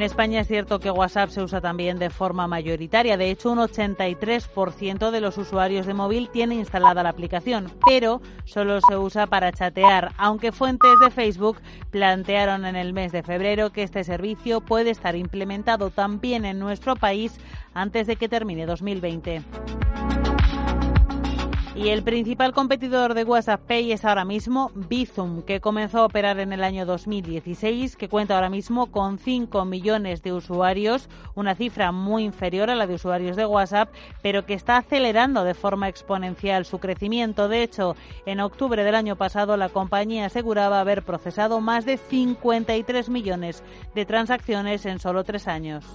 En España es cierto que WhatsApp se usa también de forma mayoritaria. De hecho, un 83% de los usuarios de móvil tiene instalada la aplicación, pero solo se usa para chatear, aunque fuentes de Facebook plantearon en el mes de febrero que este servicio puede estar implementado también en nuestro país antes de que termine 2020. Y el principal competidor de WhatsApp Pay es ahora mismo Bizum, que comenzó a operar en el año 2016, que cuenta ahora mismo con 5 millones de usuarios, una cifra muy inferior a la de usuarios de WhatsApp, pero que está acelerando de forma exponencial su crecimiento. De hecho, en octubre del año pasado la compañía aseguraba haber procesado más de 53 millones de transacciones en solo tres años.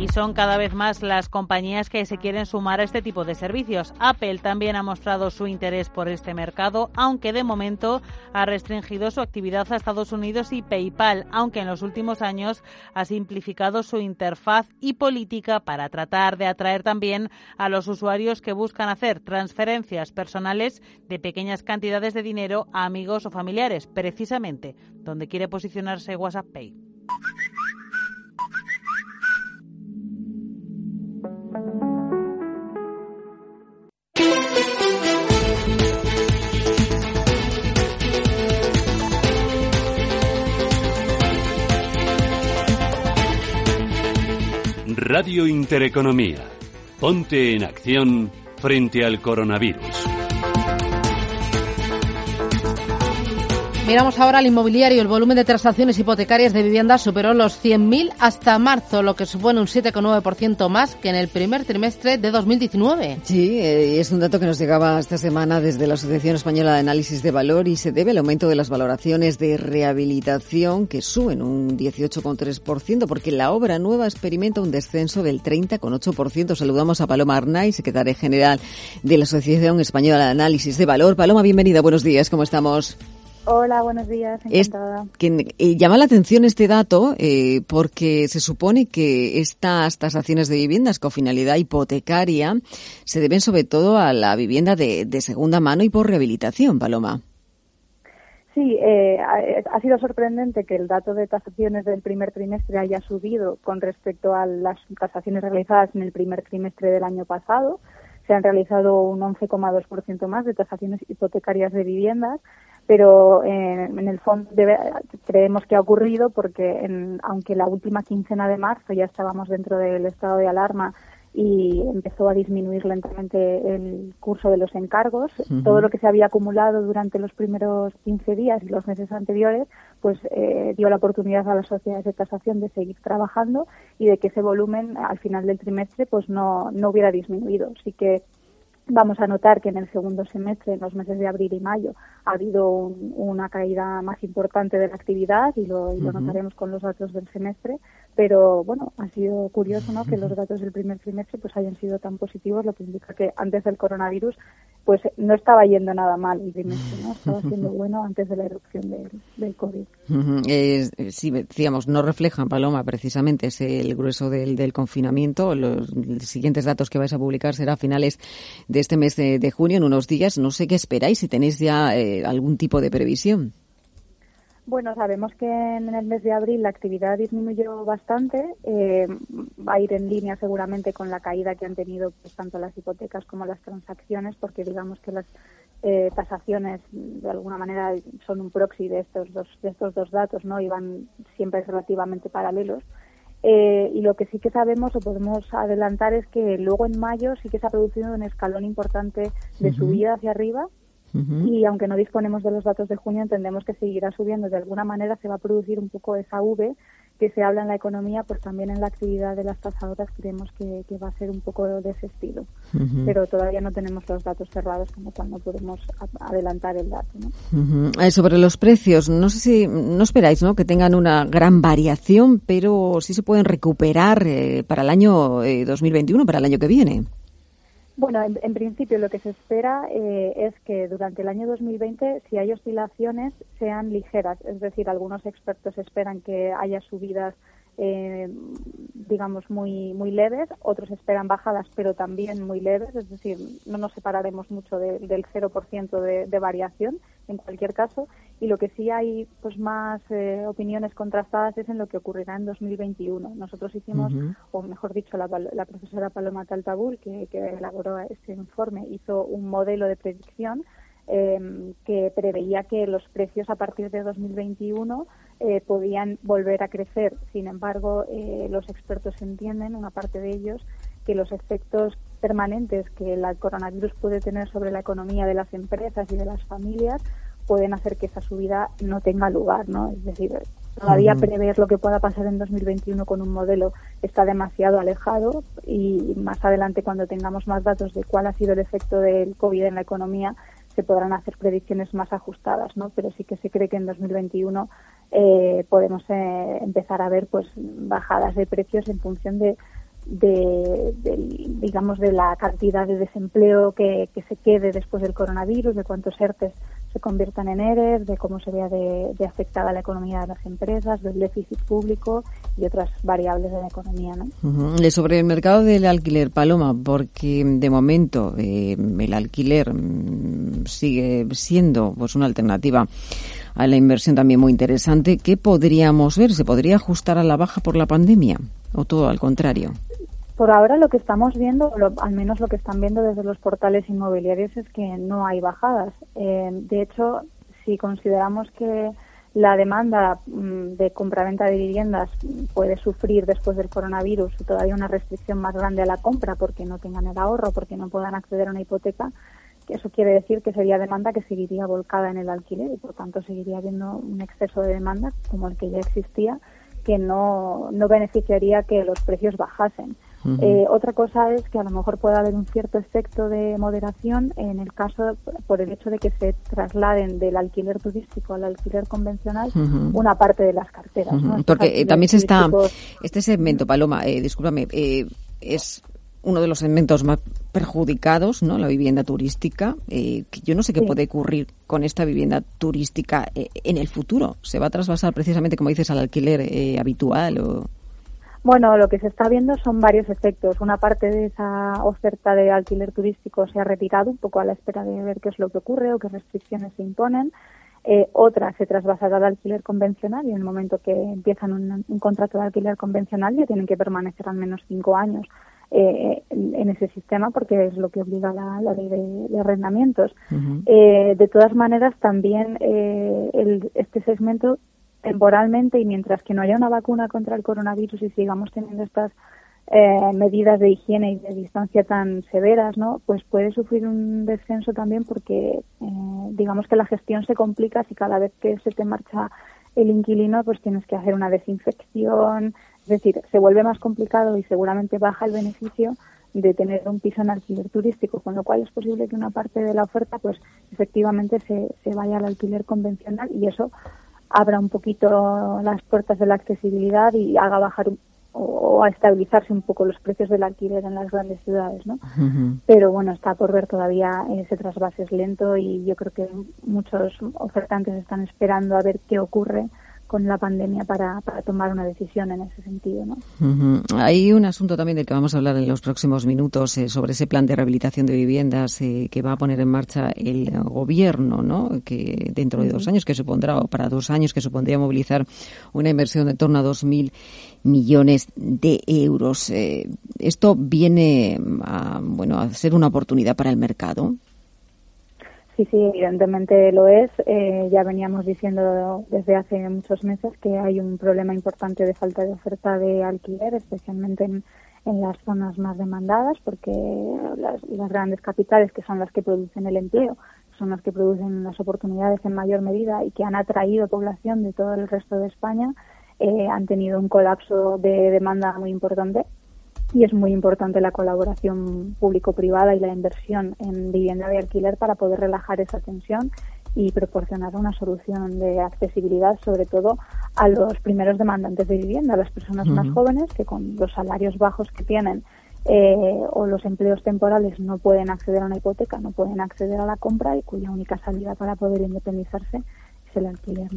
Y son cada vez más las compañías que se quieren sumar a este tipo de servicios. Apple también ha mostrado su interés por este mercado, aunque de momento ha restringido su actividad a Estados Unidos y PayPal, aunque en los últimos años ha simplificado su interfaz y política para tratar de atraer también a los usuarios que buscan hacer transferencias personales de pequeñas cantidades de dinero a amigos o familiares, precisamente donde quiere posicionarse WhatsApp Pay. Radio Intereconomía. Ponte en acción frente al coronavirus. Miramos ahora al inmobiliario. El volumen de transacciones hipotecarias de viviendas superó los 100.000 hasta marzo, lo que supone un 7,9% más que en el primer trimestre de 2019. Sí, eh, es un dato que nos llegaba esta semana desde la Asociación Española de Análisis de Valor y se debe al aumento de las valoraciones de rehabilitación que suben un 18,3% porque la obra nueva experimenta un descenso del 30,8%. Saludamos a Paloma Arnay, secretaria general de la Asociación Española de Análisis de Valor. Paloma, bienvenida. Buenos días. ¿Cómo estamos? Hola, buenos días. Encantada. que, eh, llama la atención este dato eh, porque se supone que estas tasaciones de viviendas con finalidad hipotecaria se deben sobre todo a la vivienda de, de segunda mano y por rehabilitación, Paloma. Sí, eh, ha sido sorprendente que el dato de tasaciones del primer trimestre haya subido con respecto a las tasaciones realizadas en el primer trimestre del año pasado. Se han realizado un 11,2% más de tasaciones hipotecarias de viviendas, pero eh, en el fondo creemos que ha ocurrido porque aunque la última quincena de marzo ya estábamos dentro del estado de alarma y empezó a disminuir lentamente el curso de los encargos. Todo lo que se había acumulado durante los primeros 15 días y los meses anteriores, pues eh, dio la oportunidad a las sociedades de tasación de seguir trabajando y de que ese volumen al final del trimestre pues no, no hubiera disminuido. Así que Vamos a notar que en el segundo semestre, en los meses de abril y mayo, ha habido una caída más importante de la actividad y lo, notaremos con los datos del semestre. Pero bueno, ha sido curioso ¿no? que los datos del primer trimestre pues hayan sido tan positivos, lo que indica que antes del coronavirus pues no estaba yendo nada mal el trimestre, ¿no? estaba siendo bueno antes de la erupción del, del COVID. Eh, sí, decíamos, no reflejan, Paloma, precisamente es el grueso del, del confinamiento. Los siguientes datos que vais a publicar será a finales de este mes de, junio, en unos días. No sé qué esperáis, si tenéis ya eh, algún tipo de previsión. Bueno, sabemos que en el mes de abril la actividad disminuyó bastante. Eh, va a ir en línea seguramente con la caída que han tenido pues, tanto las hipotecas como las transacciones, porque digamos que las eh, tasaciones de alguna manera son un proxy de estos dos, de estos dos datos, ¿no? Y van siempre relativamente paralelos. Eh, y lo que sí que sabemos o podemos adelantar es que luego en mayo sí que se ha producido un escalón importante de subida hacia arriba y aunque no disponemos de los datos de junio entendemos que seguirá subiendo. De alguna manera se va a producir un poco esa V que se habla en la economía, pues también en la actividad de las tasadoras creemos que, va a ser un poco de ese estilo. Pero todavía no tenemos los datos cerrados, como cuando podemos adelantar el dato. Eh, sobre los precios, no sé si no esperáis ¿no? que tengan una gran variación, pero sí se pueden recuperar eh, para el año 2021, eh, para el año que viene. Bueno, en, principio lo que se espera eh, es que durante el año 2020, si hay oscilaciones, sean ligeras. Es decir, algunos expertos esperan que haya subidas eh, digamos, muy, muy leves, otros esperan bajadas, pero también muy leves, es decir, no nos separaremos mucho del 0% de, de, variación en cualquier caso, y lo que sí hay pues más eh, opiniones contrastadas es en lo que ocurrirá en 2021. Nosotros hicimos, o mejor dicho, la, la profesora Paloma Taltabul, que, que elaboró este informe, hizo un modelo de predicción eh, que preveía que los precios a partir de 2021 eh, podían volver a crecer. Sin embargo, eh, los expertos entienden, una parte de ellos, que los efectos permanentes que el coronavirus puede tener sobre la economía de las empresas y de las familias pueden hacer que esa subida no tenga lugar, ¿no? Es decir, todavía prever lo que pueda pasar en 2021 con un modelo está demasiado alejado y más adelante cuando tengamos más datos de cuál ha sido el efecto del COVID en la economía se podrán hacer predicciones más ajustadas, ¿no? Pero sí que se cree que en 2021 eh, podemos eh, empezar a ver pues bajadas de precios en función de, de, digamos de la cantidad de desempleo que, que, se quede después del coronavirus, de cuántos ERTES se conviertan en ERES, de cómo se vea de, afectada la economía de las empresas, del déficit público y otras variables de la economía. ¿no? Sobre el mercado del alquiler, Paloma, porque de momento eh, el alquiler mm, sigue siendo pues una alternativa a la inversión también muy interesante. ¿Qué podríamos ver? ¿Se podría ajustar a la baja por la pandemia o todo al contrario? Por ahora lo que estamos viendo, al menos lo que están viendo desde los portales inmobiliarios, es que no hay bajadas. Eh, de hecho, si consideramos que la demanda mm, de compraventa de viviendas puede sufrir después del coronavirus todavía una restricción más grande a la compra porque no tengan el ahorro, porque no puedan acceder a una hipoteca, eso quiere decir que sería demanda que seguiría volcada en el alquiler y por tanto seguiría habiendo un exceso de demanda como el que ya existía que no, no beneficiaría que los precios bajasen. Eh, otra cosa es que a lo mejor puede haber un cierto efecto de moderación en el caso, por el hecho de que se trasladen del alquiler turístico al alquiler convencional una parte de las carteras. Porque eh, también se está, este segmento, Paloma, eh, discúlpame, eh, es uno de los segmentos más perjudicados, ¿no? La vivienda turística. Eh, yo no sé qué puede ocurrir con esta vivienda turística en el futuro. ¿Se va a trasvasar precisamente, como dices, al alquiler habitual o...? Bueno, lo que se está viendo son varios efectos. Una parte de esa oferta de alquiler turístico se ha retirado un poco a la espera de ver qué es lo que ocurre o qué restricciones se imponen. eh, otra se trasvasará al alquiler convencional y en el momento que empiezan un, contrato de alquiler convencional ya tienen que permanecer al menos cinco años eh, en, ese sistema porque es lo que obliga la, ley de, arrendamientos. Eh, de todas maneras, también el, este segmento temporalmente y mientras que no haya una vacuna contra el coronavirus y sigamos teniendo estas eh, medidas de higiene y de distancia tan severas, ¿no? Pues puede sufrir un descenso también porque, eh, digamos que la gestión se complica si cada vez que se te marcha el inquilino, pues tienes que hacer una desinfección, es decir, se vuelve más complicado y seguramente baja el beneficio de tener un piso en alquiler turístico, con lo cual es posible que una parte de la oferta, pues efectivamente se, se vaya al alquiler convencional y eso abra un poquito las puertas de la accesibilidad y haga bajar o a estabilizarse un poco los precios del alquiler en las grandes ciudades, ¿no? Pero bueno, está por ver todavía ese trasvase es lento y yo creo que muchos ofertantes están esperando a ver qué ocurre con la pandemia para, para tomar una decisión en ese sentido. ¿no? Hay un asunto también del que vamos a hablar en los próximos minutos eh, sobre ese plan de rehabilitación de viviendas eh, que va a poner en marcha el gobierno, ¿no? que dentro de dos años, que supondrá, o para dos años, que supondría movilizar una inversión de torno a 2.000 millones de euros. Eh, ¿Esto viene a, bueno, a ser una oportunidad para el mercado? Sí, sí, evidentemente lo es. Eh, ya veníamos diciendo desde hace muchos meses que hay un problema importante de falta de oferta de alquiler, especialmente en, las zonas más demandadas, porque las, grandes capitales, que son las que producen el empleo, son las que producen las oportunidades en mayor medida y que han atraído población de todo el resto de España, eh, han tenido un colapso de demanda muy importante y es muy importante la colaboración público-privada y la inversión en vivienda de alquiler para poder relajar esa tensión y proporcionar una solución de accesibilidad, sobre todo a los primeros demandantes de vivienda, a las personas más jóvenes que con los salarios bajos que tienen eh, o los empleos temporales no pueden acceder a una hipoteca, no pueden acceder a la compra y cuya única salida para poder independizarse el alquiler,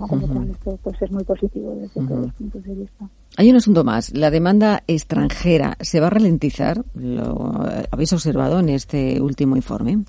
esto pues es muy positivo desde todos los puntos de vista. Hay un asunto más. La demanda extranjera se va a ralentizar. ¿Lo habéis observado en este último informe?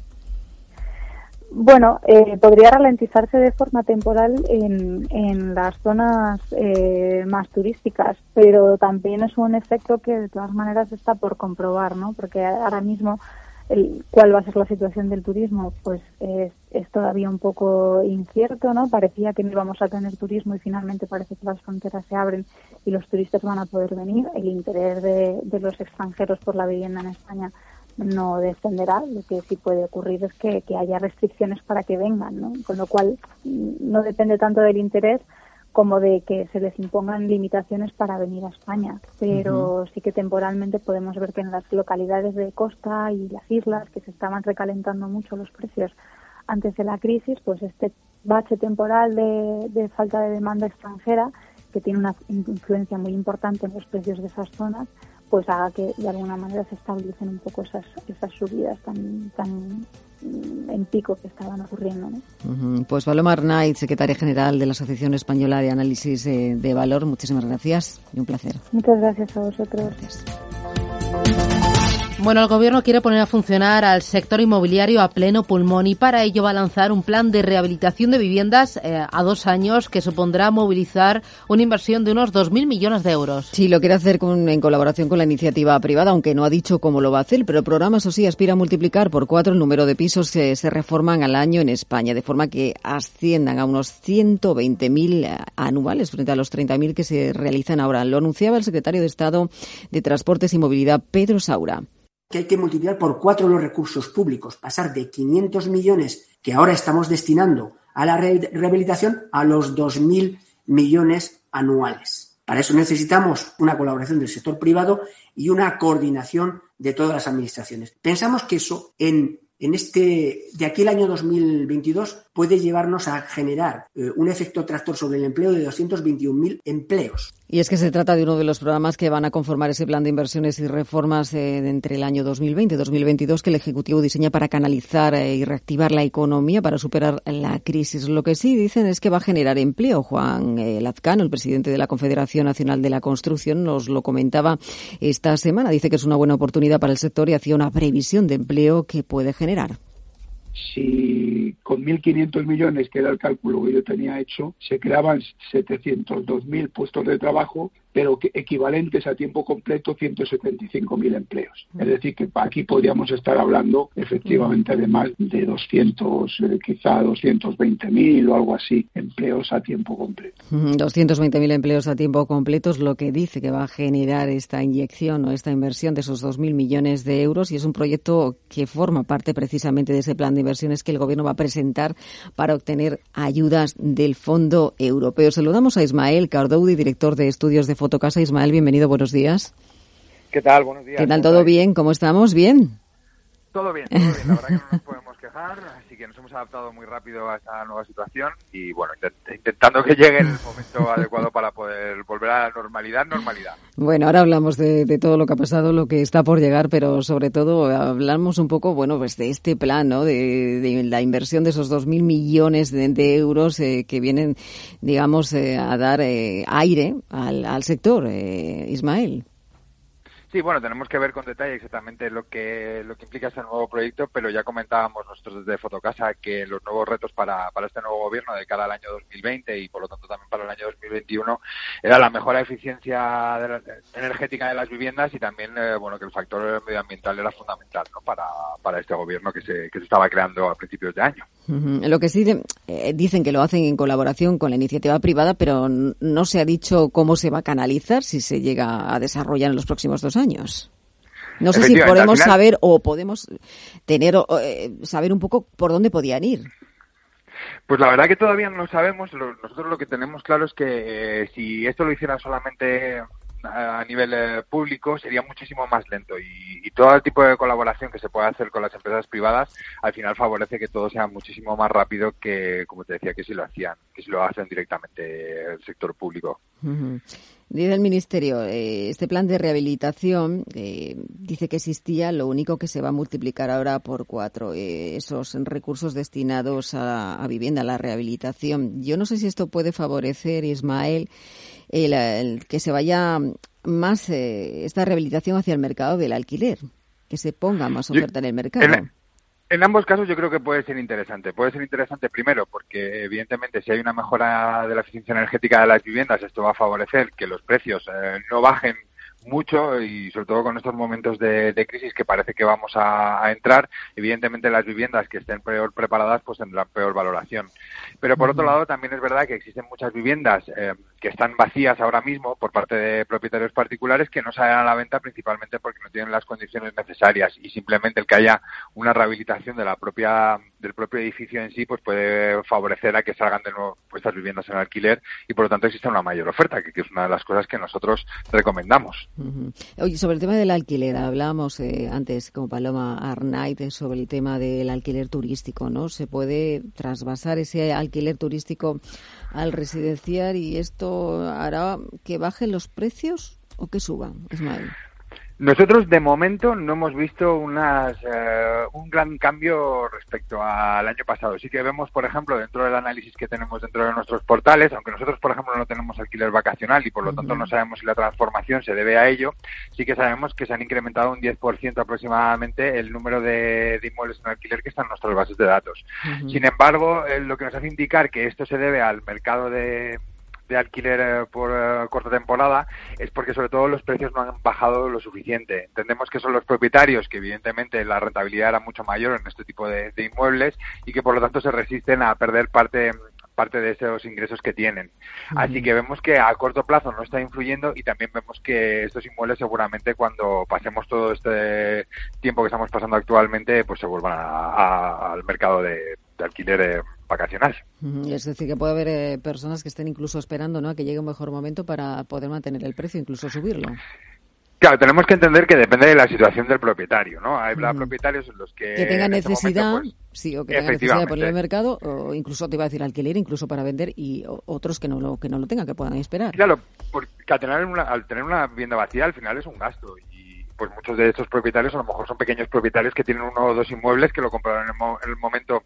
Bueno, eh, podría ralentizarse de forma temporal en, en las zonas eh, más turísticas, pero también es un efecto que de todas maneras está por comprobar, ¿no? Porque ahora mismo el, cuál va a ser la situación del turismo, pues es, es, todavía un poco incierto, ¿no? Parecía que no íbamos a tener turismo y finalmente parece que las fronteras se abren y los turistas van a poder venir. El interés de, de los extranjeros por la vivienda en España no descenderá. Lo que sí puede ocurrir es que, que haya restricciones para que vengan, ¿no? Con lo cual no depende tanto del interés como de que se les impongan limitaciones para venir a España. Pero sí que temporalmente podemos ver que en las localidades de costa y las islas, que se estaban recalentando mucho los precios antes de la crisis, pues este bache temporal de, de falta de demanda extranjera, que tiene una influencia muy importante en los precios de esas zonas, pues haga que de alguna manera se estabilicen un poco esas, esas subidas tan, tan en pico que estaban ocurriendo. Pues Paloma Arnaiz, secretaria general de la Asociación Española de Análisis de, de Valor, muchísimas gracias y un placer. Muchas gracias a vosotros. Gracias. Bueno, el Gobierno quiere poner a funcionar al sector inmobiliario a pleno pulmón y para ello va a lanzar un plan de rehabilitación de viviendas eh, a dos años que supondrá movilizar una inversión de unos 2.000 millones de euros. Sí, lo quiere hacer con, en colaboración con la iniciativa privada, aunque no ha dicho cómo lo va a hacer, pero el programa, eso sí, aspira a multiplicar por cuatro el número de pisos que se reforman al año en España, de forma que asciendan a unos 120.000 eh, anuales frente a los 30.000 que se realizan ahora. Lo anunciaba el secretario de Estado de Transportes y Movilidad, Pedro Saura que hay que multiplicar por cuatro los recursos públicos, pasar de 500 millones que ahora estamos destinando a la rehabilitación a los 2.000 millones anuales. Para eso necesitamos una colaboración del sector privado y una coordinación de todas las administraciones. Pensamos que eso en, en este, de aquí al año 2022 puede llevarnos a generar eh, un efecto tractor sobre el empleo de 221.000 empleos. Y es que se trata de uno de los programas que van a conformar ese plan de inversiones y reformas eh, entre el año 2020 y 2022 que el Ejecutivo diseña para canalizar eh, y reactivar la economía para superar la crisis. Lo que sí dicen es que va a generar empleo. Juan Lazcano, el presidente de la Confederación Nacional de la Construcción, nos lo comentaba esta semana. Dice que es una buena oportunidad para el sector y hacía una previsión de empleo que puede generar si con 1.500 millones, que era el cálculo que yo tenía hecho, se creaban 702.000 puestos de trabajo, pero que equivalentes a tiempo completo 175.000 empleos. Es decir, que aquí podríamos estar hablando efectivamente de más de 200, eh, quizá 220.000 o algo así, empleos a tiempo completo. 220.000 empleos a tiempo completo es lo que dice que va a generar esta inyección o esta inversión de esos 2.000 millones de euros y es un proyecto que forma parte precisamente de ese plan de inversiones que el Gobierno va a presentar para obtener ayudas del Fondo Europeo. Saludamos a Ismael Cardoudi, director de estudios de Fotocasa. Ismael, bienvenido, buenos días. ¿Qué tal? Buenos días. ¿Qué tal? ¿Todo bien? ¿Cómo estamos? ¿Bien? Todo bien, todo bien. La verdad que no nos podemos así que nos hemos adaptado muy rápido a esta nueva situación y bueno, intentando que llegue el momento adecuado para poder volver a la normalidad, normalidad. Bueno, ahora hablamos de, todo lo que ha pasado, lo que está por llegar, pero sobre todo hablamos un poco, bueno, pues de este plan, ¿no? De, la inversión de esos 2.000 millones de, euros eh, que vienen, digamos, eh, a dar eh, aire al, al sector, Ismael. Sí, bueno, tenemos que ver con detalle exactamente lo que lo que implica este nuevo proyecto, pero ya comentábamos nosotros desde Fotocasa que los nuevos retos para, para este nuevo gobierno de cara al año 2020 y por lo tanto también para el año 2021 era la mejora eficiencia energética de las viviendas y también eh, bueno que el factor medioambiental era fundamental ¿no? para, para este gobierno que se, que se estaba creando a principios de año. Lo que sí eh, dicen que lo hacen en colaboración con la iniciativa privada, pero no se ha dicho cómo se va a canalizar si se llega a desarrollar en los próximos dos años. No sé si podemos saber o podemos tener eh, saber un poco por dónde podían ir. Pues la verdad que todavía no sabemos. Nosotros lo que tenemos claro es que eh, si esto lo hiciera solamente a nivel eh, público sería muchísimo más lento y, todo el tipo de colaboración que se puede hacer con las empresas privadas al final favorece que todo sea muchísimo más rápido que, como te decía, que si lo hacían, que si lo hacen directamente el sector público. Dice el Ministerio, eh, este plan de rehabilitación eh, dice que existía, lo único que se va a multiplicar ahora por cuatro, esos recursos destinados a, a vivienda, a la rehabilitación. Yo no sé si esto puede favorecer, Ismael, el, que se vaya más eh, esta rehabilitación hacia el mercado del alquiler, que se ponga más oferta en el mercado. En, ambos casos yo creo que puede ser interesante. Puede ser interesante primero porque evidentemente si hay una mejora de la eficiencia energética de las viviendas, esto va a favorecer que los precios eh, no bajen mucho y sobre todo con estos momentos de, crisis que parece que vamos a, entrar, evidentemente las viviendas que estén peor preparadas pues tendrán peor valoración. Pero por otro lado también es verdad que existen muchas viviendas eh, que están vacías ahora mismo por parte de propietarios particulares que no salen a la venta principalmente porque no tienen las condiciones necesarias y simplemente el que haya una rehabilitación de la propia del propio edificio en sí pues puede favorecer a que salgan de nuevo pues, estas viviendas en alquiler y por lo tanto existe una mayor oferta que, es una de las cosas que nosotros recomendamos. Oye, sobre el tema del alquiler, hablábamos eh, antes con Paloma Arnaiz sobre el tema del alquiler turístico, ¿no? Se puede trasvasar ese alquiler turístico al residencial y esto hará que bajen los precios o que suban, Ismael. Nosotros de momento no hemos visto unas, eh, un gran cambio respecto al año pasado. Sí que vemos, por ejemplo, dentro del análisis que tenemos dentro de nuestros portales, aunque nosotros, por ejemplo, no tenemos alquiler vacacional y por lo tanto no sabemos si la transformación se debe a ello, sí que sabemos que se han incrementado un 10% aproximadamente el número de, inmuebles en alquiler que están en nuestras bases de datos. Sin embargo, eh, lo que nos hace indicar que esto se debe al mercado de de alquiler eh, por eh, corta temporada es porque sobre todo los precios no han bajado lo suficiente. Entendemos que son los propietarios que evidentemente la rentabilidad era mucho mayor en este tipo de, inmuebles y que por lo tanto se resisten a perder parte parte de esos ingresos que tienen. Así que vemos que a corto plazo no está influyendo y también vemos que estos inmuebles seguramente cuando pasemos todo este tiempo que estamos pasando actualmente pues se vuelvan al mercado de, alquiler eh, vacacional. Es decir, que puede haber eh, personas que estén incluso esperando ¿no? a que llegue un mejor momento para poder mantener el precio, incluso subirlo. Claro, tenemos que entender que depende de la situación del propietario, ¿no? Hay propietarios en los que... Que tengan este necesidad, pues, sí, o que tengan necesidad de poner el mercado, o incluso te iba a decir alquiler, incluso para vender, y otros que no lo que no lo tengan, que puedan esperar. Claro, porque al tener una, al tener una vivienda vacía, al final es un gasto, y pues muchos de estos propietarios a lo mejor son pequeños propietarios que tienen uno o dos inmuebles que lo compraron en el momento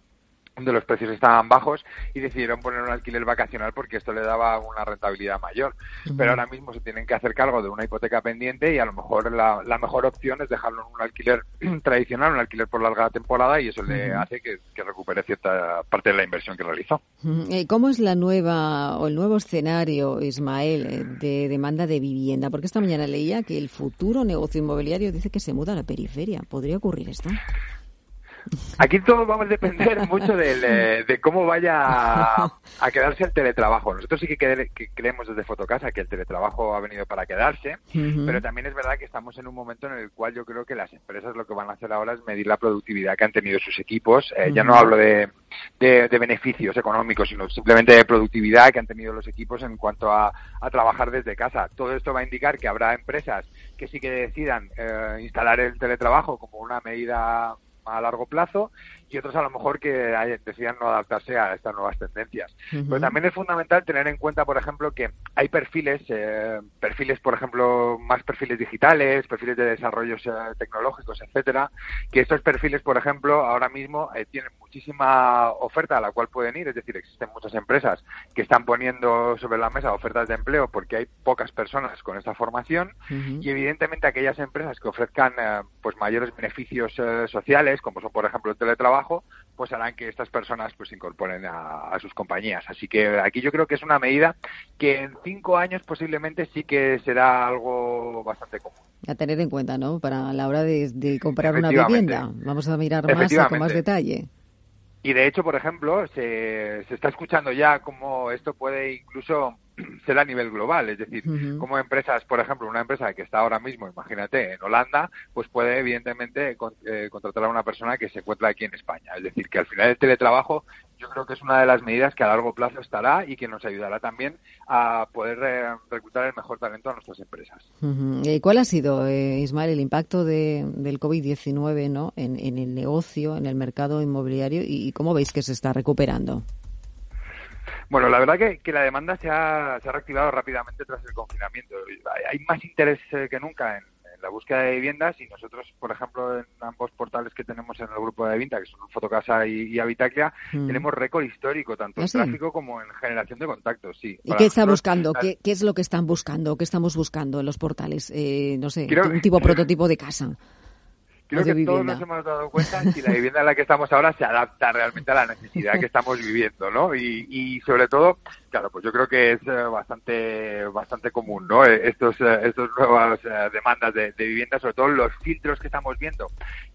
donde los precios estaban bajos y decidieron poner un alquiler vacacional porque esto le daba una rentabilidad mayor. Pero ahora mismo se tienen que hacer cargo de una hipoteca pendiente y a lo mejor la, mejor opción es dejarlo en un alquiler tradicional, un alquiler por larga temporada y eso le hace que, recupere cierta parte de la inversión que realizó. Eh, ¿Cómo es la nueva o el nuevo escenario, Ismael, eh, de demanda de vivienda? Porque esta mañana leía que el futuro negocio inmobiliario dice que se muda a la periferia. ¿Podría ocurrir esto? Aquí todo va a depender mucho eh, de cómo vaya a, quedarse el teletrabajo. Nosotros sí que, creemos desde Fotocasa que el teletrabajo ha venido para quedarse, pero también es verdad que estamos en un momento en el cual yo creo que las empresas lo que van a hacer ahora es medir la productividad que han tenido sus equipos. Eh, ya no hablo de, beneficios económicos, sino simplemente de productividad que han tenido los equipos en cuanto a, trabajar desde casa. Todo esto va a indicar que habrá empresas que sí que decidan eh, instalar el teletrabajo como una medida a largo plazo y otros a lo mejor que decidan no adaptarse a estas nuevas tendencias. Pero también es fundamental tener en cuenta, por ejemplo, que hay perfiles, eh, perfiles, por ejemplo, más perfiles digitales, perfiles de desarrollos eh, tecnológicos, etcétera, que estos perfiles, por ejemplo, ahora mismo eh, tienen muchísima oferta a la cual pueden ir, es decir, existen muchas empresas que están poniendo sobre la mesa ofertas de empleo porque hay pocas personas con esta formación y evidentemente aquellas empresas que ofrezcan pues mayores beneficios sociales, como son por ejemplo el teletrabajo, pues harán que estas personas pues se incorporen a, sus compañías. Así que aquí yo creo que es una medida que en cinco años posiblemente sí que será algo bastante común. A tener en cuenta, ¿no? Para la hora de, comprar una vivienda. Vamos a mirar más con más detalle. Y de hecho, por ejemplo, se, se está escuchando ya cómo esto puede incluso ser a nivel global, es decir, como empresas, por ejemplo, una empresa que está ahora mismo, imagínate, en Holanda, pues puede evidentemente eh, contratar a una persona que se encuentra aquí en España. Es decir, que al final el teletrabajo yo creo que es una de las medidas que a largo plazo estará y que nos ayudará también a poder eh, reclutar el mejor talento a nuestras empresas. ¿Y cuál ha sido, eh, Ismael, el impacto de, del COVID-19 ¿no? En, el negocio, en el mercado inmobiliario y cómo veis que se está recuperando? Bueno, la verdad que, que la demanda se ha, se ha, reactivado rápidamente tras el confinamiento. Hay más interés eh, que nunca en, la búsqueda de viviendas y nosotros, por ejemplo, en ambos portales que tenemos en el grupo de venta, que son Fotocasa y, y Habitaclia, mm. tenemos récord histórico, tanto en ¿Ah, tráfico como en generación de contactos. Sí, ¿Y qué está buscando? ¿Qué, ¿Qué, es lo que están buscando? ¿Qué estamos buscando en los portales? Eh, no sé, un tipo prototipo de casa. Creo que todos nos hemos dado cuenta que la vivienda en la que estamos ahora se adapta realmente a la necesidad que estamos viviendo, ¿no? Y, y sobre todo, claro, pues yo creo que es eh, bastante bastante común, ¿no? Eh, estos eh, estos nuevas demandas de, vivienda, sobre todo los filtros que estamos viendo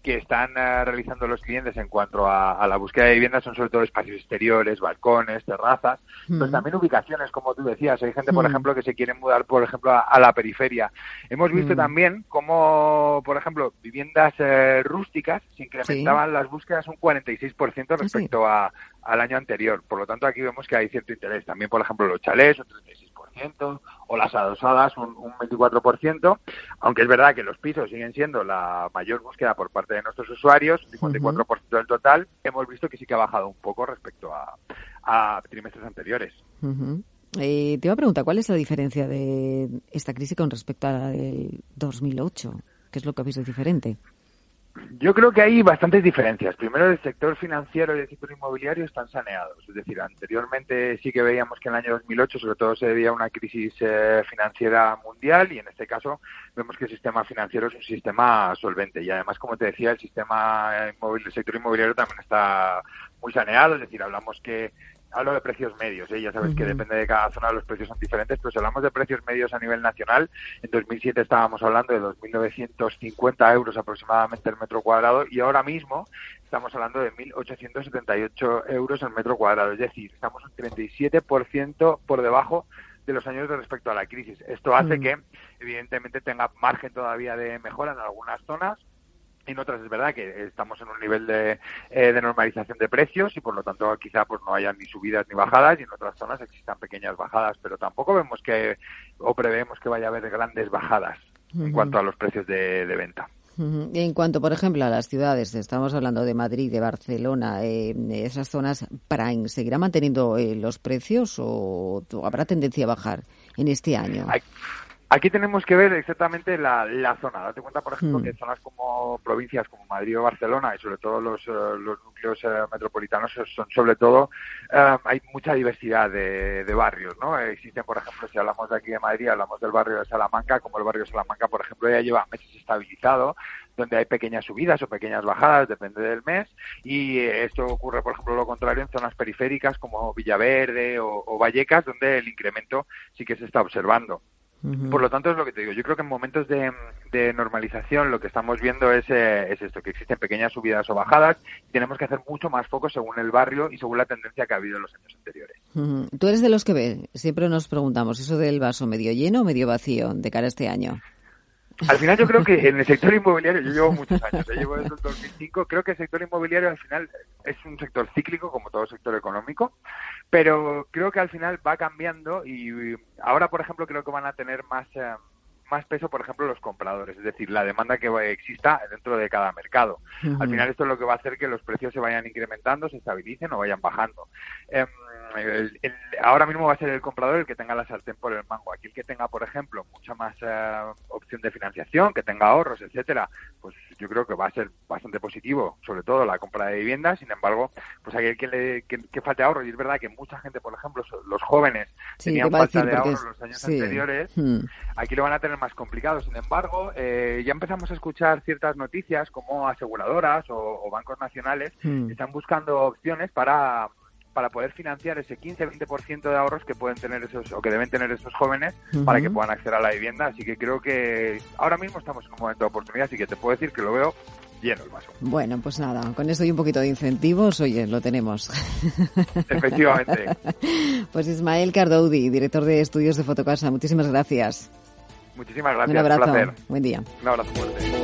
que están realizando los clientes en cuanto a, la búsqueda de vivienda son sobre todo espacios exteriores, balcones, terrazas, pero también ubicaciones, como tú decías. Hay gente, por ejemplo, que se quiere mudar, por ejemplo, a, la periferia. Hemos visto también cómo, por ejemplo, viviendas eh, rústicas se incrementaban las búsquedas un 46% ah, respecto a, al año anterior. Por lo tanto, aquí vemos que hay cierto interés. También, por ejemplo, los chalés, un 36%, o las adosadas, un, un 24%, aunque es verdad que los pisos siguen siendo la mayor búsqueda por parte de nuestros usuarios, 54% del total, hemos visto que sí que ha bajado un poco respecto a, a trimestres anteriores. Eh, te iba a preguntar, ¿cuál es la diferencia de esta crisis con respecto a la del 2008? ¿Qué es lo que habéis de diferente? Yo creo que hay bastantes diferencias. Primero, el sector financiero y el sector inmobiliario están saneados. Es decir, anteriormente sí que veíamos que en el año 2008 sobre todo se debía a una crisis eh, financiera mundial y en este caso vemos que el sistema financiero es un sistema solvente. Y además, como te decía, el sistema el sector inmobiliario también está muy saneado. Es decir, hablamos que hablo de precios medios, ¿eh? ya sabes que depende de cada zona los precios son diferentes, pero si hablamos de precios medios a nivel nacional, en 2007 estábamos hablando de 2.950 euros aproximadamente el metro cuadrado y ahora mismo estamos hablando de 1.878 euros el metro cuadrado, es decir, estamos un 37% por debajo de los años de respecto a la crisis. Esto hace que, evidentemente, tenga margen todavía de mejora en algunas zonas, en otras es verdad que estamos en un nivel de, eh, de, normalización de precios y por lo tanto quizá pues no haya ni subidas ni bajadas y en otras zonas existan pequeñas bajadas, pero tampoco vemos que o prevemos que vaya a haber grandes bajadas en cuanto a los precios de, venta. En cuanto, por ejemplo, a las ciudades, estamos hablando de Madrid, de Barcelona, eh, esas zonas prime, ¿seguirá manteniendo eh, los precios o, habrá tendencia a bajar en este año? Aquí tenemos que ver exactamente la, zona. Date cuenta, por ejemplo, que zonas como provincias como Madrid o Barcelona y sobre todo los, eh, núcleos eh, metropolitanos son sobre todo, eh, hay mucha diversidad de, barrios, ¿no? Existen, por ejemplo, si hablamos de aquí de Madrid, hablamos del barrio de Salamanca, como el barrio de Salamanca, por ejemplo, ya lleva meses estabilizado, donde hay pequeñas subidas o pequeñas bajadas, depende del mes, y esto ocurre, por ejemplo, lo contrario en zonas periféricas como Villaverde o Vallecas, donde el incremento sí que se está observando. Por lo tanto, es lo que te digo. Yo creo que en momentos de, normalización lo que estamos viendo es, eh, es, esto, que existen pequeñas subidas o bajadas y tenemos que hacer mucho más foco según el barrio y según la tendencia que ha habido en los años anteriores. Tú eres de los que ve, siempre nos preguntamos, ¿eso del vaso medio lleno o medio vacío de cara a este año? Al final yo creo que en el sector inmobiliario, yo llevo muchos años, yo llevo desde el 2005, creo que el sector inmobiliario al final es un sector cíclico como todo sector económico, pero creo que al final va cambiando y ahora, por ejemplo, creo que van a tener más... Eh, más peso, por ejemplo, los compradores, es decir, la demanda que exista dentro de cada mercado. Al final esto es lo que va a hacer que los precios se vayan incrementando, se estabilicen o vayan bajando. Em, ahora mismo va a ser el comprador el que tenga la sartén por el mango. Aquí el que tenga, por ejemplo, mucha más eh, opción de financiación, que tenga ahorros, etcétera, pues yo creo que va a ser bastante positivo, sobre todo la compra de viviendas. Sin embargo, pues aquel que, le, que, falte ahorro, y es verdad que mucha gente, por ejemplo, los jóvenes tenían falta de ahorro los años anteriores, hmm. aquí lo van a tener más complicado. Sin embargo, eh, ya empezamos a escuchar ciertas noticias como aseguradoras o, bancos nacionales hmm. están buscando opciones para para poder financiar ese 15-20% de ahorros que pueden tener esos o que deben tener esos jóvenes para que puedan acceder a la vivienda. Así que creo que ahora mismo estamos en un momento de oportunidad, así que te puedo decir que lo veo lleno el vaso. Bueno, pues nada, con esto y un poquito de incentivos, oye, lo tenemos. Efectivamente. pues Ismael Cardoudi, director de estudios de Fotocasa, muchísimas gracias. Muchísimas gracias. Un abrazo. Buen día. Un abrazo fuerte.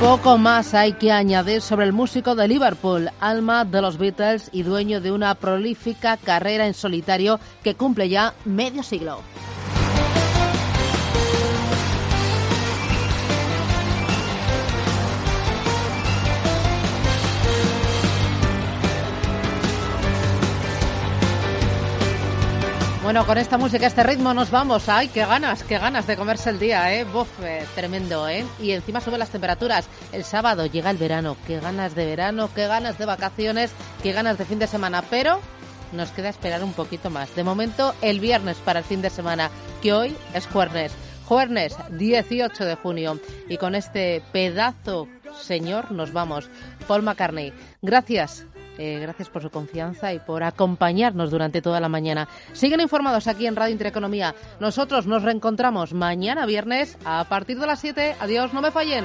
Poco más hay que añadir sobre el músico de Liverpool, alma de los Beatles y dueño de una prolífica carrera en solitario que cumple ya medio siglo. Bueno, con esta música, este ritmo nos vamos. ¡Ay, qué ganas, qué ganas de comerse el día, eh! Buf, eh, tremendo, ¿eh? Y encima suben las temperaturas. El sábado llega el verano. Qué ganas de verano, qué ganas de vacaciones, qué ganas de fin de semana. Pero nos queda esperar un poquito más. De momento, el viernes para el fin de semana, que hoy es jueves. Jueves 18 de junio. Y con este pedazo, señor, nos vamos. Paul McCartney, gracias eh, gracias por su confianza y por acompañarnos durante toda la mañana. Siguen informados aquí en Radio Intereconomía. Nosotros nos reencontramos mañana viernes a partir de las 7. Adiós, no me fallen.